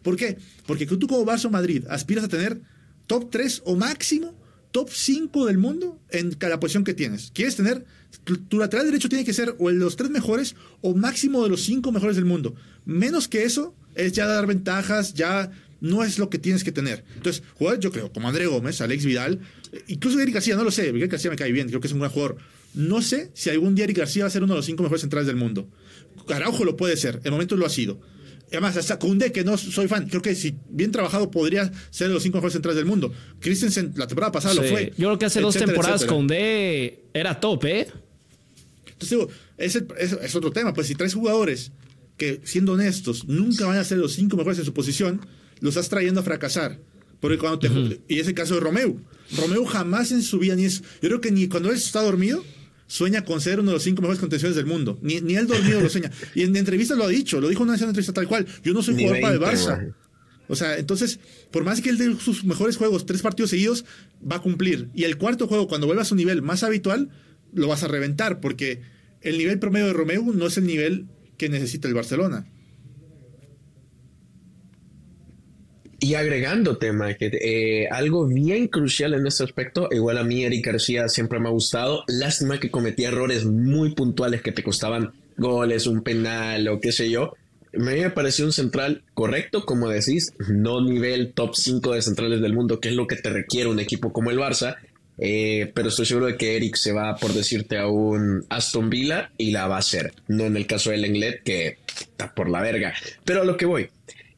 ¿Por qué? Porque tú como Barça Madrid aspiras a tener top 3 o máximo top 5 del mundo en cada posición que tienes. Quieres tener, tu, lateral derecho tiene que ser o de los tres mejores o máximo de los cinco mejores del mundo. Menos que eso es ya dar ventajas, ya no es lo que tienes que tener. Entonces, jugadores, yo creo, como André Gómez, Alex Vidal, incluso Eric García, no lo sé, Eric García me cae bien, creo que es un gran jugador. No sé si algún día Eric García va a ser uno de los cinco mejores centrales del mundo. Araujo lo puede ser, en momento lo ha sido. Además, hasta Kunde, que no soy fan, creo que si bien trabajado podría ser de los cinco mejores centrales del mundo. Christensen la temporada pasada lo fue. Yo creo que hace dos temporadas Kunde era top, ¿eh? Entonces, digo, es, es, otro tema. Pues si tres jugadores que, siendo honestos, nunca van a ser los cinco mejores en su posición, los estás trayendo a fracasar. Porque cuando te. Y es el caso de Romeo. Romeo jamás en su vida ni es. Yo creo que ni cuando él está dormido sueña con ser uno de los cinco mejores contenciones del mundo. Ni, ni él dormido lo sueña. Y en entrevistas lo ha dicho, lo dijo en una entrevista tal cual. Yo no soy jugador para el Barça. O sea, entonces, por más que él dé sus mejores juegos, tres partidos seguidos, va a cumplir. Y el cuarto juego, cuando vuelva a su nivel más habitual, lo vas a reventar, porque el nivel promedio de Romeo no es el nivel que necesita el Barcelona. Y agregando tema, que eh, algo bien crucial en este aspecto, igual a mí Eric García siempre me ha gustado, lástima que cometía errores muy puntuales que te costaban goles, un penal o qué sé yo. Me ha parecido un central correcto, como decís, no nivel top 5 de centrales del mundo, que es lo que te requiere un equipo como el Barça, eh, pero estoy seguro de que Eric se va, por decirte, a un Aston Villa y la va a hacer. No en el caso del Lenglet, que está por la verga. Pero a lo que voy,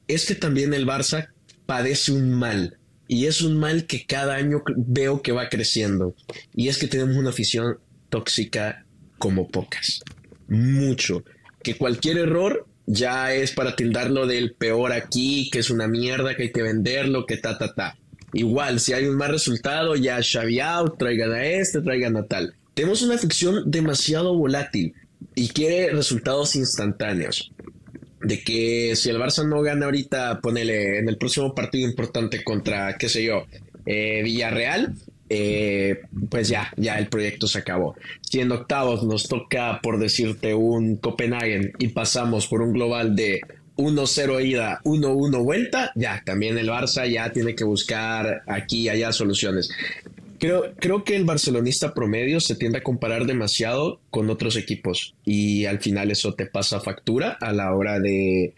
es que también el Barça padece un mal. Y es un mal que cada año veo que va creciendo. Y es que tenemos una afición tóxica como pocas. Mucho. Que cualquier error ya es para tildarlo del peor aquí, que es una mierda, que hay que venderlo, que ta, ta, ta. Igual, si hay un mal resultado, ya Xavi traigan a este, traigan a tal. Tenemos una afición demasiado volátil y quiere resultados instantáneos de que si el Barça no gana ahorita, ponele en el próximo partido importante contra, qué sé yo, eh, Villarreal, eh, pues ya, ya el proyecto se acabó. Si en octavos nos toca, por decirte, un Copenhagen y pasamos por un global de 1-0 ida, 1-1 vuelta, ya, también el Barça ya tiene que buscar aquí y allá soluciones. Creo, creo que el barcelonista promedio se tiende a comparar demasiado con otros equipos y al final eso te pasa factura a la hora de,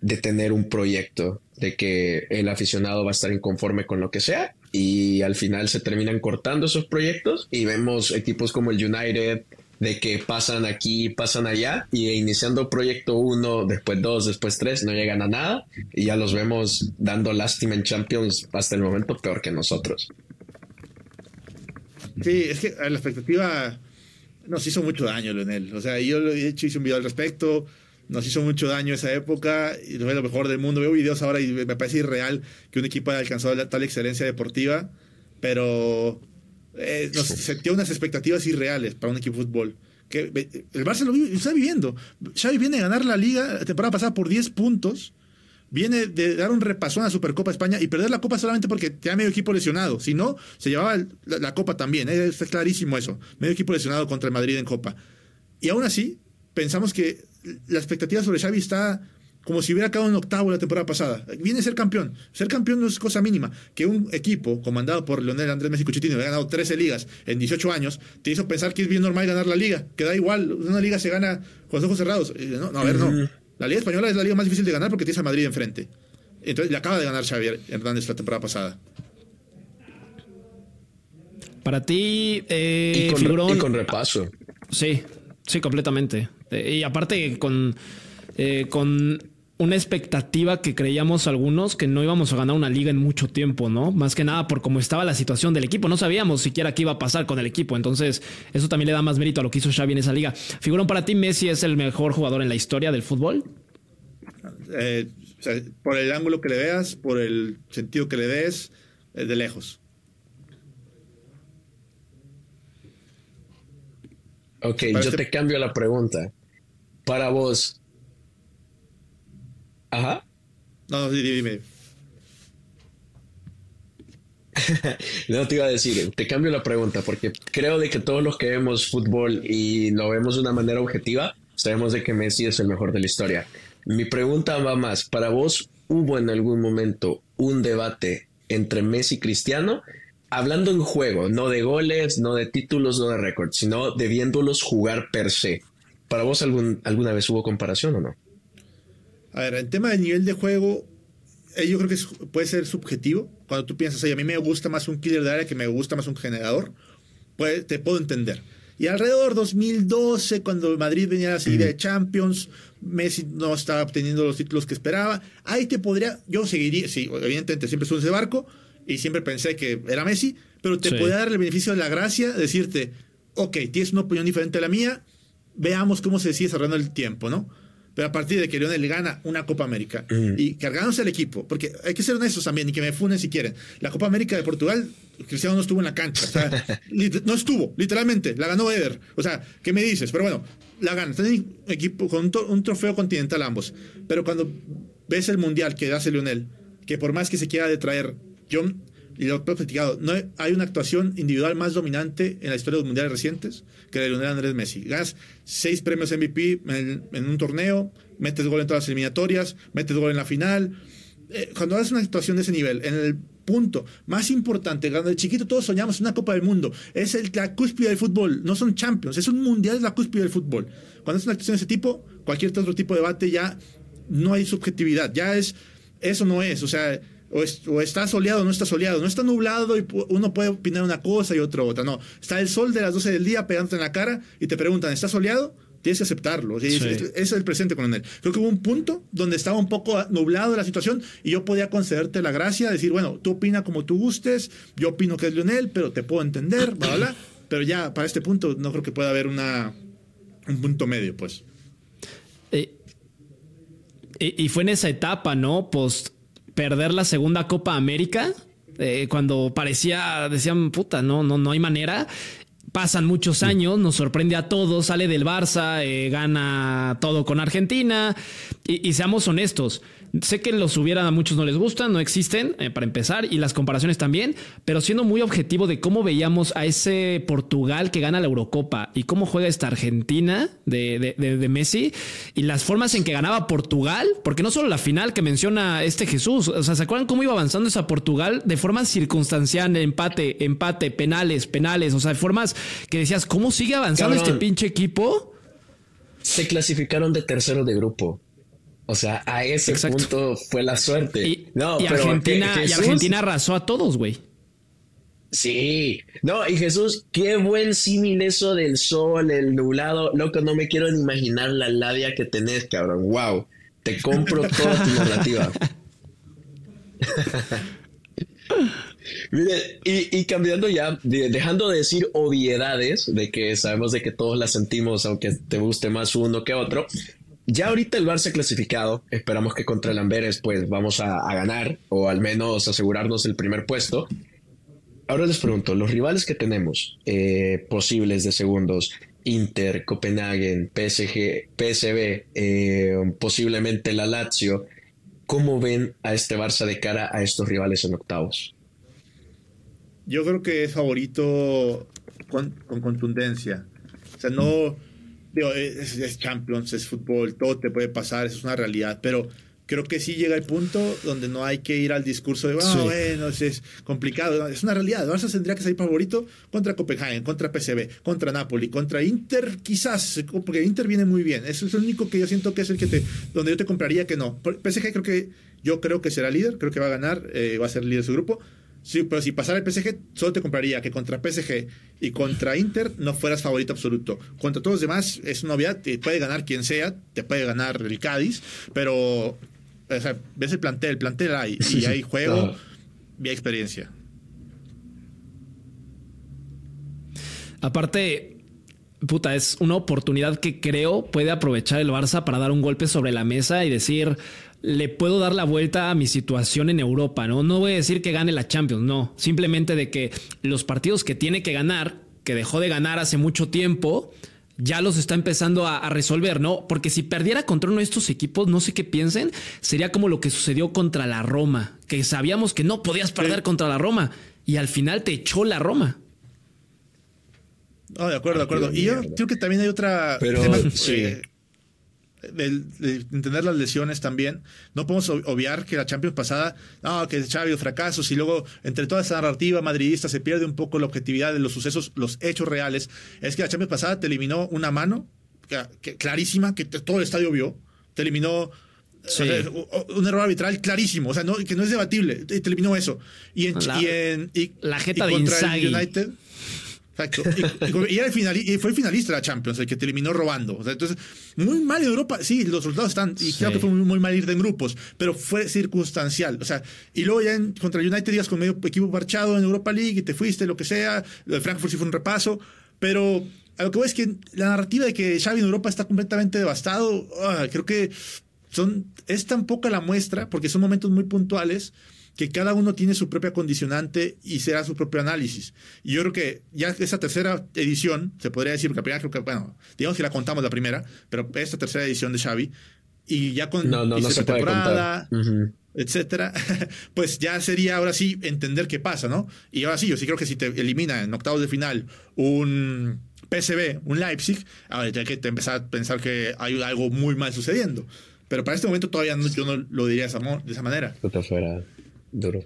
de tener un proyecto, de que el aficionado va a estar inconforme con lo que sea y al final se terminan cortando esos proyectos y vemos equipos como el United de que pasan aquí, pasan allá y iniciando proyecto 1, después 2, después 3, no llegan a nada y ya los vemos dando lástima en Champions hasta el momento peor que nosotros. Sí, es que la expectativa nos hizo mucho daño, Leonel. O sea, yo lo he hecho, hice un video al respecto. Nos hizo mucho daño esa época y es lo mejor del mundo. Veo videos ahora y me parece irreal que un equipo haya alcanzado tal excelencia deportiva, pero eh, nos setió unas expectativas irreales para un equipo de fútbol. Que el Barça lo, está viviendo. Xavi viene a ganar la liga la temporada pasada por 10 puntos viene de dar un repasón a la Supercopa España y perder la Copa solamente porque tenía medio equipo lesionado. Si no, se llevaba la, Copa también. ¿eh? Está clarísimo eso. Medio equipo lesionado contra el Madrid en Copa. Y aún así, pensamos que la expectativa sobre Xavi está como si hubiera acabado en octavo la temporada pasada. Viene a ser campeón. Ser campeón no es cosa mínima. Que un equipo comandado por Leonel Andrés Messi Cuchitino haya ganado 13 ligas en 18 años, te hizo pensar que es bien normal ganar la liga. Que da igual, una liga se gana con los ojos cerrados. No, no a ver, no. La Liga Española es la liga más difícil de ganar porque tienes a Madrid enfrente. Entonces le acaba de ganar Xavier Hernández la temporada pasada. Para ti, eh, y, con, repaso. Sí, sí, completamente. Eh, y aparte con, eh, con una expectativa que creíamos algunos que no íbamos a ganar una liga en mucho tiempo, ¿no? Más que nada por cómo estaba la situación del equipo. No sabíamos siquiera qué iba a pasar con el equipo. Entonces, eso también le da más mérito a lo que hizo Xavi en esa liga. ¿Figurón para ti Messi es el mejor jugador en la historia del fútbol? Eh, por el ángulo que le veas, por el sentido que le des, de lejos. Ok, yo te cambio la pregunta. Para vos, Ajá. No, no, dime. no te iba a decir, te cambio la pregunta porque creo de que todos los que vemos fútbol y lo vemos de una manera objetiva, sabemos de que Messi es el mejor de la historia. Mi pregunta va más, ¿para vos hubo en algún momento un debate entre Messi y Cristiano? Hablando en juego, no de goles, no de títulos, no de récords, sino de viéndolos jugar per se. ¿Para vos algún, alguna vez hubo comparación o no? A ver, el tema del nivel de juego, eh, yo creo que puede ser subjetivo. Cuando tú piensas, a mí me gusta más un killer de área que me gusta más un generador, pues te puedo entender. Y alrededor 2012, cuando Madrid venía a la serie de Champions, Messi no estaba obteniendo los títulos que esperaba, ahí te podría, yo seguiría, sí, evidentemente siempre en ese barco y siempre pensé que era Messi, pero te podría dar el beneficio de la gracia, decirte, ok, tienes una opinión diferente a la mía, veamos cómo se sigue desarrollando el tiempo, ¿no? Pero a partir de que Lionel gana una Copa América mm. y cargándose el equipo, porque hay que ser honestos también y que me funen si quieren. La Copa América de Portugal, Cristiano no estuvo en la cancha, o sea, no estuvo, literalmente, la ganó Eder. O sea, ¿qué me dices? Pero bueno, la gana. Están en equipo con un, trofeo continental ambos. Pero cuando ves el mundial que hace Lionel, que por más que se quiera detraer, yo y lo he platicado, no hay una actuación individual más dominante en la historia de los mundiales recientes que la de Lionel Andrés Messi. Ganas seis premios MVP en, un torneo, metes gol en todas las eliminatorias, metes gol en la final. Eh, cuando haces una actuación de ese nivel, en el punto más importante, cuando de chiquito todos soñamos una Copa del Mundo, es el, la cúspide del fútbol, no son champions, es un mundial, es la cúspide del fútbol. Cuando es una actuación de ese tipo, cualquier otro tipo de debate ya no hay subjetividad, ya es, eso no es, o sea, o, está soleado o no está soleado. No está nublado y uno puede opinar una cosa y otra otra. No, está el sol de las 12 del día pegándote en la cara y te preguntan, ¿está soleado? Tienes que aceptarlo. Ese Es, el presente con él. Creo que hubo un punto donde estaba un poco nublado la situación y yo podía concederte la gracia, decir, bueno, tú opina como tú gustes, yo opino que es Lionel, pero te puedo entender, bla, bla, Pero ya para este punto no creo que pueda haber una, un punto medio, pues. Eh, y fue en esa etapa, ¿no? Post perder la segunda Copa América, eh, cuando parecía, decían, puta, no, no, no hay manera. Pasan muchos años, nos sorprende a todos, sale del Barça, eh, gana todo con Argentina. y, seamos honestos, Sé que los hubiera a muchos no les gustan, no existen, eh, para empezar, y las comparaciones también, pero siendo muy objetivo de cómo veíamos a ese Portugal que gana la Eurocopa y cómo juega esta Argentina de, de, Messi y las formas en que ganaba Portugal, porque no solo la final que menciona este Jesús, o sea, ¿se acuerdan cómo iba avanzando esa Portugal de forma circunstancial, empate, empate, penales, penales, o sea, de formas que decías, ¿cómo sigue avanzando este pinche equipo? Se clasificaron de tercero de grupo. O sea, a ese punto fue la suerte. Y, no, Argentina, y Argentina arrasó a todos, güey. Sí, no, y Jesús, qué buen símil eso del sol, el nublado. Loco, no me quiero ni imaginar la labia que tenés, cabrón. Wow, te compro toda tu narrativa. Mire, y, cambiando ya, dejando de decir obviedades, de que sabemos de que todos las sentimos, aunque te guste más uno que otro, ya ahorita el Barça clasificado, esperamos que contra el Amberes pues vamos a, ganar o al menos asegurarnos el primer puesto. Ahora les pregunto, los rivales que tenemos eh, posibles de segundos, Inter, Copenhagen, PSG, PSV, eh, posiblemente la Lazio, ¿cómo ven a este Barça de cara a estos rivales en octavos? Yo creo que es favorito con, contundencia. O sea, no. Digo, es, Champions, es fútbol, todo te puede pasar, eso es una realidad. Pero creo que sí llega el punto donde no hay que ir al discurso de, ah, bueno, es, complicado. Es una realidad. Barça tendría que salir favorito contra Copenhagen, contra PSV, contra Napoli, contra Inter, quizás, porque Inter viene muy bien. Eso es el único que yo siento que es el que te, donde yo te compraría que no. PSG creo que, yo creo que será líder, creo que va a ganar, eh, va a ser líder de su grupo. Sí, pero si pasara el PSG, solo te compraría que contra PSG y contra Inter no fueras favorito absoluto. Contra todos los demás es una obviedad, te puede ganar quien sea, te puede ganar el Cádiz, pero ves el plantel, el plantel hay, y hay juego, y hay experiencia. Aparte, puta, es una oportunidad que creo puede aprovechar el Barça para dar un golpe sobre la mesa y decir, le puedo dar la vuelta a mi situación en Europa, ¿no? No voy a decir que gane la Champions, no. Simplemente de que los partidos que tiene que ganar, que dejó de ganar hace mucho tiempo, ya los está empezando a, resolver, ¿no? Porque si perdiera contra uno de estos equipos, no sé qué piensen, sería como lo que sucedió contra la Roma, que sabíamos que no podías perder contra la Roma y al final te echó la Roma. Oh, de acuerdo, de acuerdo. Y yo creo que también hay otra. Pero, sí. Eh, de, entender las lesiones también. No podemos obviar que la Champions pasada, no, que habido fracasos y luego entre toda esa narrativa madridista se pierde un poco la objetividad de los sucesos, los hechos reales. Es que la Champions pasada te eliminó una mano clarísima que todo el estadio vio, te eliminó un error arbitral clarísimo, o sea, no, que no es debatible, te eliminó eso. Y en, la jeta de contra United Exacto. Y, fue finalista de la Champions, el que te eliminó robando. entonces, muy mal en Europa. Sí, los resultados están. Y creo que fue muy, mal ir de en grupos, pero fue circunstancial. O sea, y luego ya en, contra el United días con medio equipo marchado en Europa League y te fuiste, lo que sea. Lo de Frankfurt sí fue un repaso. Pero a lo que voy es que la narrativa de que Xavi en Europa está completamente devastado, ah, creo que son, es tan poca la muestra, porque son momentos muy puntuales que cada uno tiene su propia condicionante y será su propio análisis. Y yo creo que ya esa tercera edición, se podría decir, porque la primera creo que, bueno, digamos que la contamos la primera, pero esta tercera edición de Xavi, y ya con no, no, no se temporada, etcétera, pues ya sería ahora sí entender qué pasa, ¿no? Y ahora sí, yo sí creo que si te elimina en octavos de final un PSV, un Leipzig, ahora ya que te empezar a pensar que hay algo muy mal sucediendo. Pero para este momento todavía no, yo no lo diría de esa, de esa manera. fuera duro.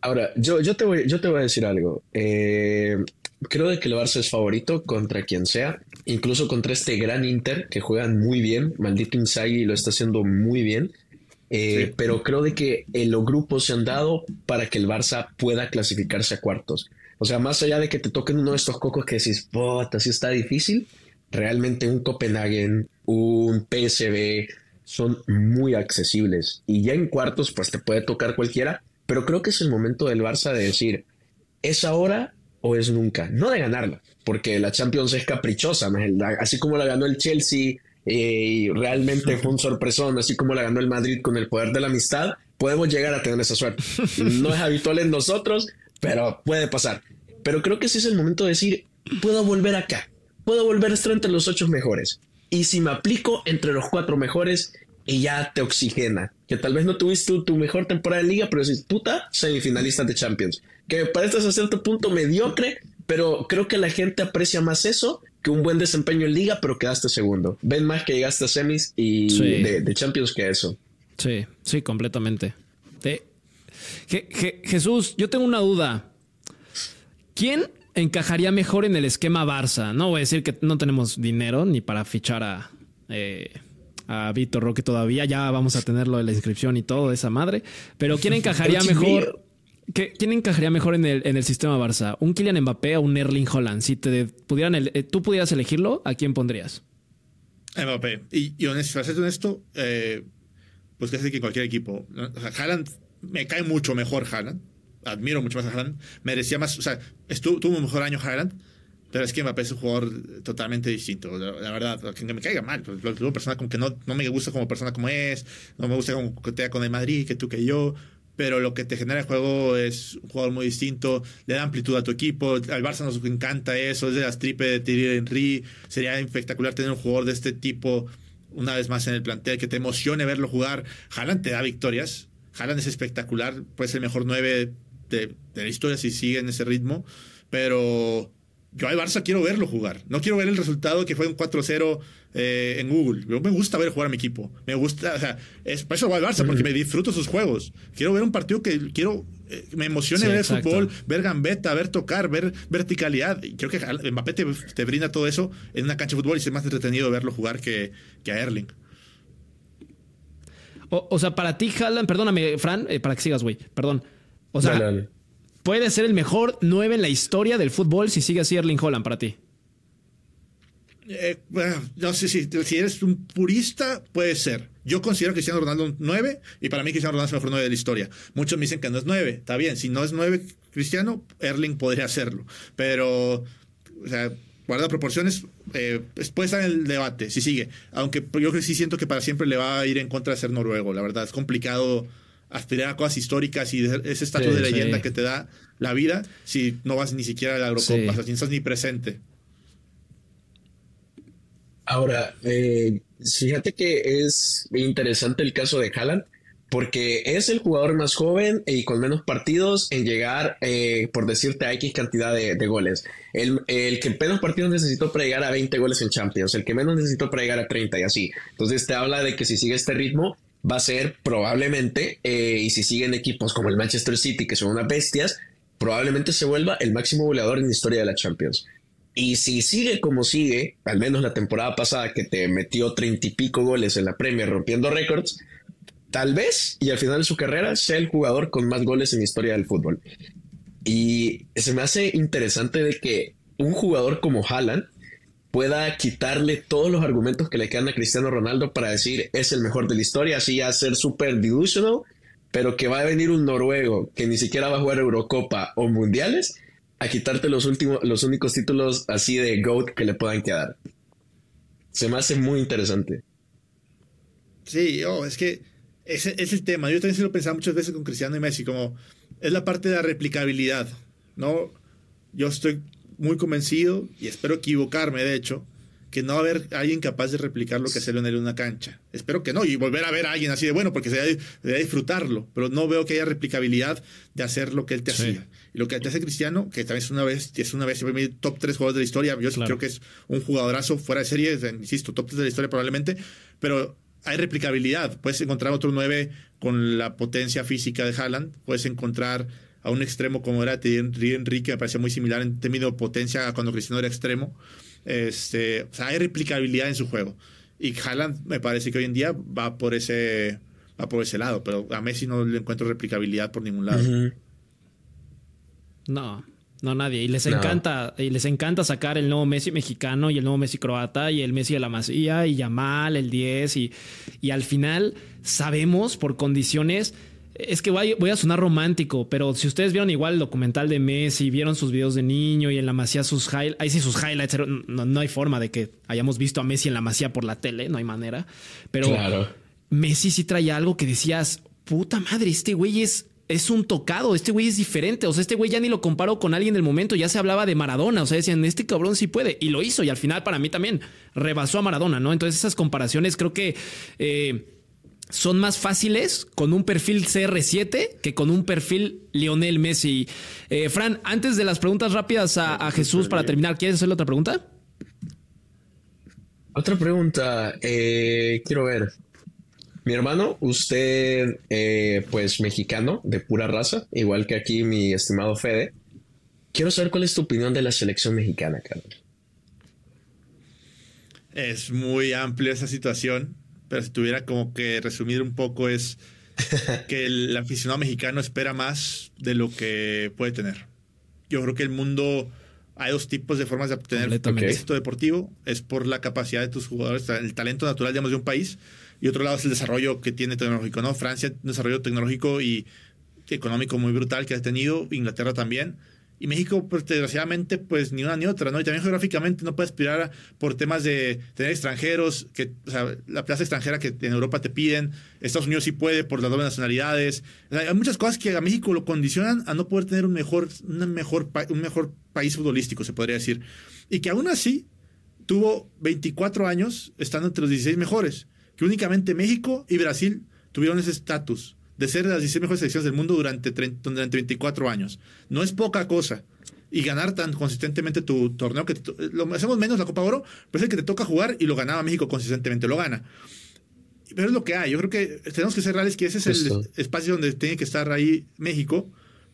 Ahora, yo, yo, te, voy, yo te voy a decir algo. Eh, creo de que el Barça es favorito contra quien sea, incluso contra este gran Inter que juegan muy bien. Maldito Inzaghi lo está haciendo muy bien. Eh, pero creo de que los grupos se han dado para que el Barça pueda clasificarse a cuartos. O sea, más allá de que te toquen uno de estos cocos que decís, puta, así está difícil, realmente un Copenhagen, un PSV, son muy accesibles. Y ya en cuartos, pues te puede tocar cualquiera, pero creo que es el momento del Barça de decir, ¿es ahora o es nunca? No de ganarla, porque la Champions es caprichosa, así como la ganó el Chelsea eh, y realmente fue un sorpresón, así como la ganó el Madrid con el poder de la amistad, podemos llegar a tener esa suerte. No es habitual en nosotros, pero puede pasar. Pero creo que sí es el momento de decir, puedo volver acá, puedo volver a estar entre los ocho mejores. Y si me aplico entre los cuatro mejores, y ya te oxigena. Que tal vez no tuviste tu, mejor temporada de liga, pero decís, puta, semifinalista de Champions. Que me parece a cierto punto mediocre, pero creo que la gente aprecia más eso que un buen desempeño en liga, pero quedaste segundo. Ven más que llegaste a semis y de, Champions que eso. Sí, sí, completamente. Jesús, yo tengo una duda. ¿Quién encajaría mejor en el esquema Barça? No voy a decir que no tenemos dinero ni para fichar a, eh, a Víctor Roque todavía. Ya vamos a tenerlo en la inscripción y todo, esa madre. Pero ¿quién encajaría mejor? ¿Quién encajaría mejor en el, en el sistema Barça? ¿Un Kylian Mbappé o un Erling Holland? Si te pudieran eh, tú pudieras elegirlo, ¿a quién pondrías? Mbappé. Y, y honesto, para ser honesto, eh, pues casi que cualquier equipo. O sea, Haaland, me cae mucho mejor Haaland. Admiro mucho más a Haaland. Merecía más, o sea, estuvo, tuvo un mejor año Haaland. Pero es que Mbappé es un jugador totalmente distinto, la, verdad, que me caiga mal, lo persona como que no, no me gusta como persona como es, no me gusta como cotea con el Madrid, que tú que yo, pero lo que te genera el juego es un jugador muy distinto, le da amplitud a tu equipo, al Barça nos encanta eso, es de las tripes de Thierry Henry, sería espectacular tener un jugador de este tipo una vez más en el plantel, que te emocione verlo jugar, Haaland te da victorias, Haaland es espectacular, puede ser el mejor 9 de, de la historia si sigue en ese ritmo, pero yo al Barça quiero verlo jugar. No quiero ver el resultado que fue un 4-0 eh, en Google. Yo me gusta ver jugar a mi equipo. Me gusta, o sea, es por eso voy al Barça, porque me disfruto sus juegos. Quiero ver un partido que quiero, eh, me emocione ver fútbol, ver gambeta, ver tocar, ver verticalidad. Y creo que Mbappé te, brinda todo eso en una cancha de fútbol y es más entretenido verlo jugar que, que a Erling. O, sea, para ti, Haaland, perdóname, Fran, eh, para que sigas, güey, perdón. O sea, puede ser el mejor 9 en la historia del fútbol si sigue así Erling Holland para ti. Eh, no sé si, si eres un purista, puede ser. Yo considero que Cristiano Ronaldo un 9 y para mí Cristiano Ronaldo es el mejor 9 de la historia. Muchos me dicen que no es 9. Está bien, si no es 9 Cristiano, Erling podría hacerlo. Pero, o sea, guarda proporciones, eh, puede estar en el debate si sigue. Aunque yo sí siento que para siempre le va a ir en contra de ser noruego. La verdad, es complicado aspirar a cosas históricas y ese estatus de leyenda que te da la vida si no vas ni siquiera a la Eurocopa, o sea, si no estás ni presente. Ahora, eh, fíjate que es interesante el caso de Haaland, porque es el jugador más joven y con menos partidos en llegar, eh, por decirte, a X cantidad de, goles. El, el, que menos partidos necesitó para llegar a 20 goles en Champions, el que menos necesitó para llegar a 30 y así. Entonces te habla de que si sigue este ritmo, va a ser probablemente, eh, y si siguen equipos como el Manchester City, que son unas bestias, probablemente se vuelva el máximo goleador en la historia de la Champions. Y si sigue como sigue, al menos la temporada pasada que te metió treinta y pico goles en la Premier rompiendo récords, tal vez, y al final de su carrera, sea el jugador con más goles en la historia del fútbol. Y se me hace interesante de que un jugador como Haaland pueda quitarle todos los argumentos que le quedan a Cristiano Ronaldo para decir es el mejor de la historia, así a ser súper delusional, pero que va a venir un noruego que ni siquiera va a jugar Eurocopa o Mundiales a quitarte los últimos, los únicos títulos así de GOAT que le puedan quedar. Se me hace muy interesante. Sí, oh, es que ese es el tema. Yo también se lo pensaba muchas veces con Cristiano y Messi, como es la parte de la replicabilidad, ¿no? Yo estoy muy convencido, y espero equivocarme, de hecho, que no va a haber alguien capaz de replicar lo que hace Leonel en una cancha. Espero que no, y volver a ver a alguien así de bueno, porque se debe, disfrutarlo, pero no veo que haya replicabilidad de hacer lo que él te hacía. Y lo que te hace Cristiano, que también es una vez, es una vez top 3 jugadores de la historia, yo creo que es un jugadorazo fuera de serie, insisto, top 3 de la historia probablemente, pero hay replicabilidad. Puedes encontrar otro 9 con la potencia física de Haaland, puedes encontrar a un extremo como era Thierry Enrique, me parecía muy similar en términos de potencia a cuando Cristiano era extremo. Este, o sea, hay replicabilidad en su juego. Y Haaland me parece que hoy en día va por ese, va por ese lado, pero a Messi no le encuentro replicabilidad por ningún lado. No, no nadie. Y les encanta, y les encanta sacar el nuevo Messi mexicano y el nuevo Messi croata y el Messi de la Masía y Yamal, el 10 y, y al final sabemos por condiciones es que voy, a sonar romántico, pero si ustedes vieron igual el documental de Messi, vieron sus videos de niño y en la masía sus highlights, ahí sí sus highlights, no, hay forma de que hayamos visto a Messi en la masía por la tele, no hay manera. Pero Messi sí traía algo que decías, puta madre, este güey es, es un tocado, este güey es diferente, o sea, este güey ya ni lo comparo con alguien del momento, ya se hablaba de Maradona, o sea, decían, este cabrón sí puede, y lo hizo, y al final para mí también rebasó a Maradona, ¿no? Entonces esas comparaciones creo que... Eh, son más fáciles con un perfil CR7 que con un perfil Lionel Messi. Eh, Fran, antes de las preguntas rápidas a, Jesús para terminar, ¿quieres hacerle otra pregunta? Otra pregunta, eh, quiero ver. Mi hermano, usted, eh, pues mexicano, de pura raza, igual que aquí mi estimado Fede. Quiero saber cuál es tu opinión de la selección mexicana, Carlos. Es muy amplia esa situación pero si tuviera como que resumir un poco es que el aficionado mexicano espera más de lo que puede tener. Yo creo que el mundo hay dos tipos de formas de obtener éxito deportivo. Es por la capacidad de tus jugadores, el talento natural, digamos, de un país. Y otro lado es el desarrollo que tiene tecnológico, ¿no? Francia, un desarrollo tecnológico y económico muy brutal que ha tenido. Inglaterra también. Y México, pues, desgraciadamente, pues ni una ni otra, ¿no? Y también geográficamente no puede aspirar por temas de tener extranjeros, que, o sea, la plaza extranjera que en Europa te piden, Estados Unidos sí puede por las dobles nacionalidades. hay muchas cosas que a México lo condicionan a no poder tener un mejor, una mejor, un mejor país futbolístico, se podría decir. Y que aún así tuvo 24 años estando entre los 16 mejores, que únicamente México y Brasil tuvieron ese estatus de ser de las 16 mejores selecciones del mundo durante, durante 24 años. No es poca cosa. Y ganar tan consistentemente tu torneo que lo hacemos menos la Copa Oro, pero es el que te toca jugar y lo ganaba México consistentemente, lo gana. Pero es lo que hay. Yo creo que tenemos que ser reales que ese es el espacio donde tiene que estar ahí México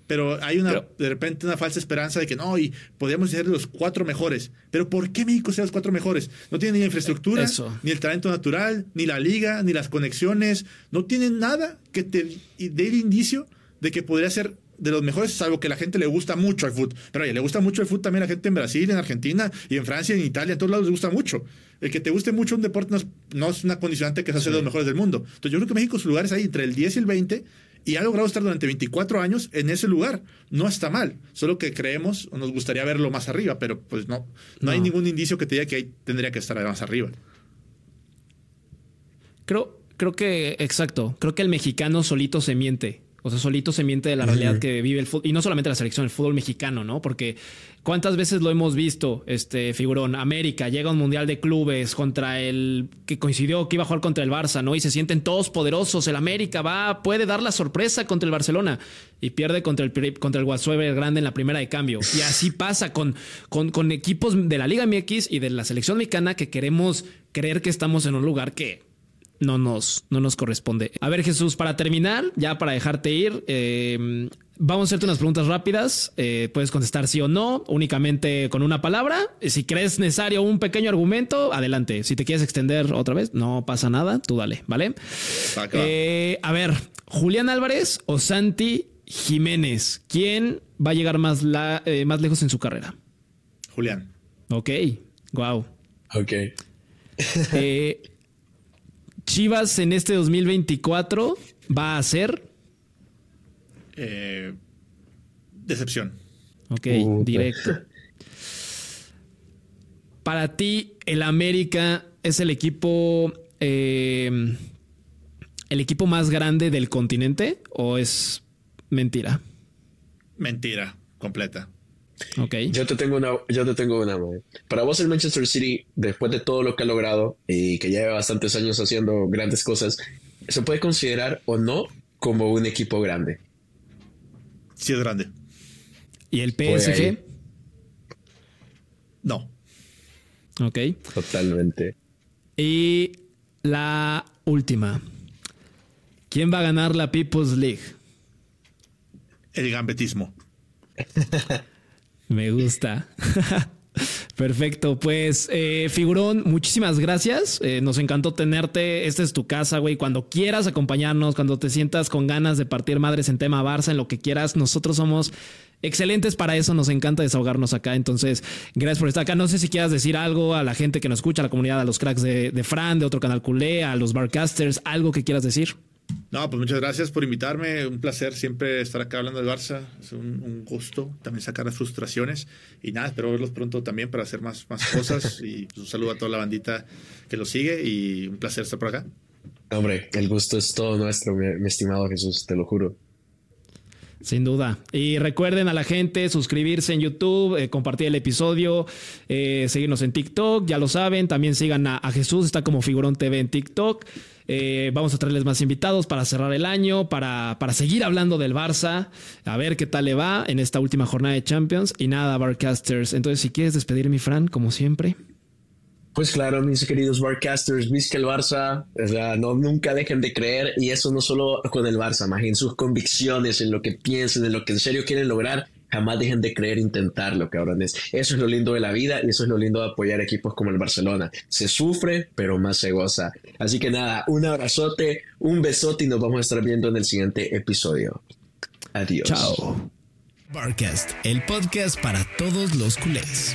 pero hay una, de repente una falsa esperanza de que no, y podríamos ser los cuatro mejores. Pero ¿por qué México sea los cuatro mejores? No tiene ni la infraestructura, ni el talento natural, ni la liga, ni las conexiones. No tienen nada que te dé el indicio de que podría ser de los mejores, salvo que la gente le gusta mucho el fútbol. Pero oye, le gusta mucho el fútbol también a la gente en Brasil, en Argentina, y en Francia, en Italia, en todos lados les gusta mucho. El que te guste mucho un deporte no es, una condicionante que se hace de los mejores del mundo. Entonces yo creo que México su lugar es ahí entre el 10 y el 20 y ha logrado estar durante 24 años en ese lugar. No está mal, solo que creemos o nos gustaría verlo más arriba, pero pues no, no, hay ningún indicio que te diga que ahí tendría que estar más arriba. Creo, creo que, exacto, creo que el mexicano solito se miente. O sea, solito se miente de la realidad que vive el fútbol. Y no solamente la selección, el fútbol mexicano, ¿no? Porque cuántas veces lo hemos visto, este figurón, América llega a un mundial de clubes contra el que coincidió que iba a jugar contra el Barça, ¿no? Y se sienten todos poderosos. El América va, puede dar la sorpresa contra el Barcelona y pierde contra el, contra el grande en la primera de cambio. Y así pasa con, con, con equipos de la Liga MX y de la selección mexicana que queremos creer que estamos en un lugar que no nos, no nos corresponde. A ver, Jesús, para terminar, ya para dejarte ir, eh, vamos a hacerte unas preguntas rápidas. Eh, puedes contestar sí o no, únicamente con una palabra. Si crees necesario un pequeño argumento, adelante. Si te quieres extender otra vez, no pasa nada, tú dale, ¿vale? Eh, a ver, Julián Álvarez o Santi Jiménez, ¿quién va a llegar más, más lejos en su carrera? Julián. Ok, wow. Ok. eh, Chivas en este 2024 va a ser. Eh, decepción. Ok, directo. Para ti, el América es el equipo. Eh, ¿El equipo más grande del continente o es mentira? Mentira, completa. Yo te tengo una, yo te tengo una. Para vos el Manchester City, después de todo lo que ha logrado y que lleva bastantes años haciendo grandes cosas, ¿se puede considerar o no como un equipo grande? Sí es grande. ¿Y el PSG? No. Ok. Totalmente. Y la última. ¿Quién va a ganar la People's League? El gambetismo. Me gusta. Perfecto, pues eh, figurón, muchísimas gracias. Eh, nos encantó tenerte. Esta es tu casa, güey. Cuando quieras acompañarnos, cuando te sientas con ganas de partir madres en tema Barça, en lo que quieras, nosotros somos excelentes para eso. Nos encanta desahogarnos acá. Entonces, gracias por estar acá. No sé si quieras decir algo a la gente que nos escucha, a la comunidad, a los cracks de, de Fran, de otro canal culé, a los barcasters, algo que quieras decir. No, pues muchas gracias por invitarme. Un placer siempre estar acá hablando de Barça. Es un, gusto también sacar las frustraciones. Y nada, espero verlos pronto también para hacer más, más cosas. y pues, un saludo a toda la bandita que lo sigue y un placer estar por acá. Hombre, el gusto es todo nuestro, mi, estimado Jesús, te lo juro. Sin duda. Y recuerden a la gente suscribirse en YouTube, eh, compartir el episodio, eh, seguirnos en TikTok, ya lo saben. También sigan a, a Jesús, está como Figurón TV en TikTok. Eh, vamos a traerles más invitados para cerrar el año, para, para seguir hablando del Barça, a ver qué tal le va en esta última jornada de Champions. Y nada, Barcasters. Entonces, si quieres despedir mi Fran, como siempre. Pues claro, mis queridos Barcasters, que el Barça, no, nunca dejen de creer, y eso no solo con el Barça, más en sus convicciones, en lo que piensen, en lo que en serio quieren lograr jamás dejen de creer, intentarlo, cabrones. Eso es lo lindo de la vida y eso es lo lindo de apoyar equipos como el Barcelona. Se sufre, pero más se goza. Así que nada, un abrazote, un besote y nos vamos a estar viendo en el siguiente episodio. Adiós. Chao. Barcast, el podcast para todos los culés.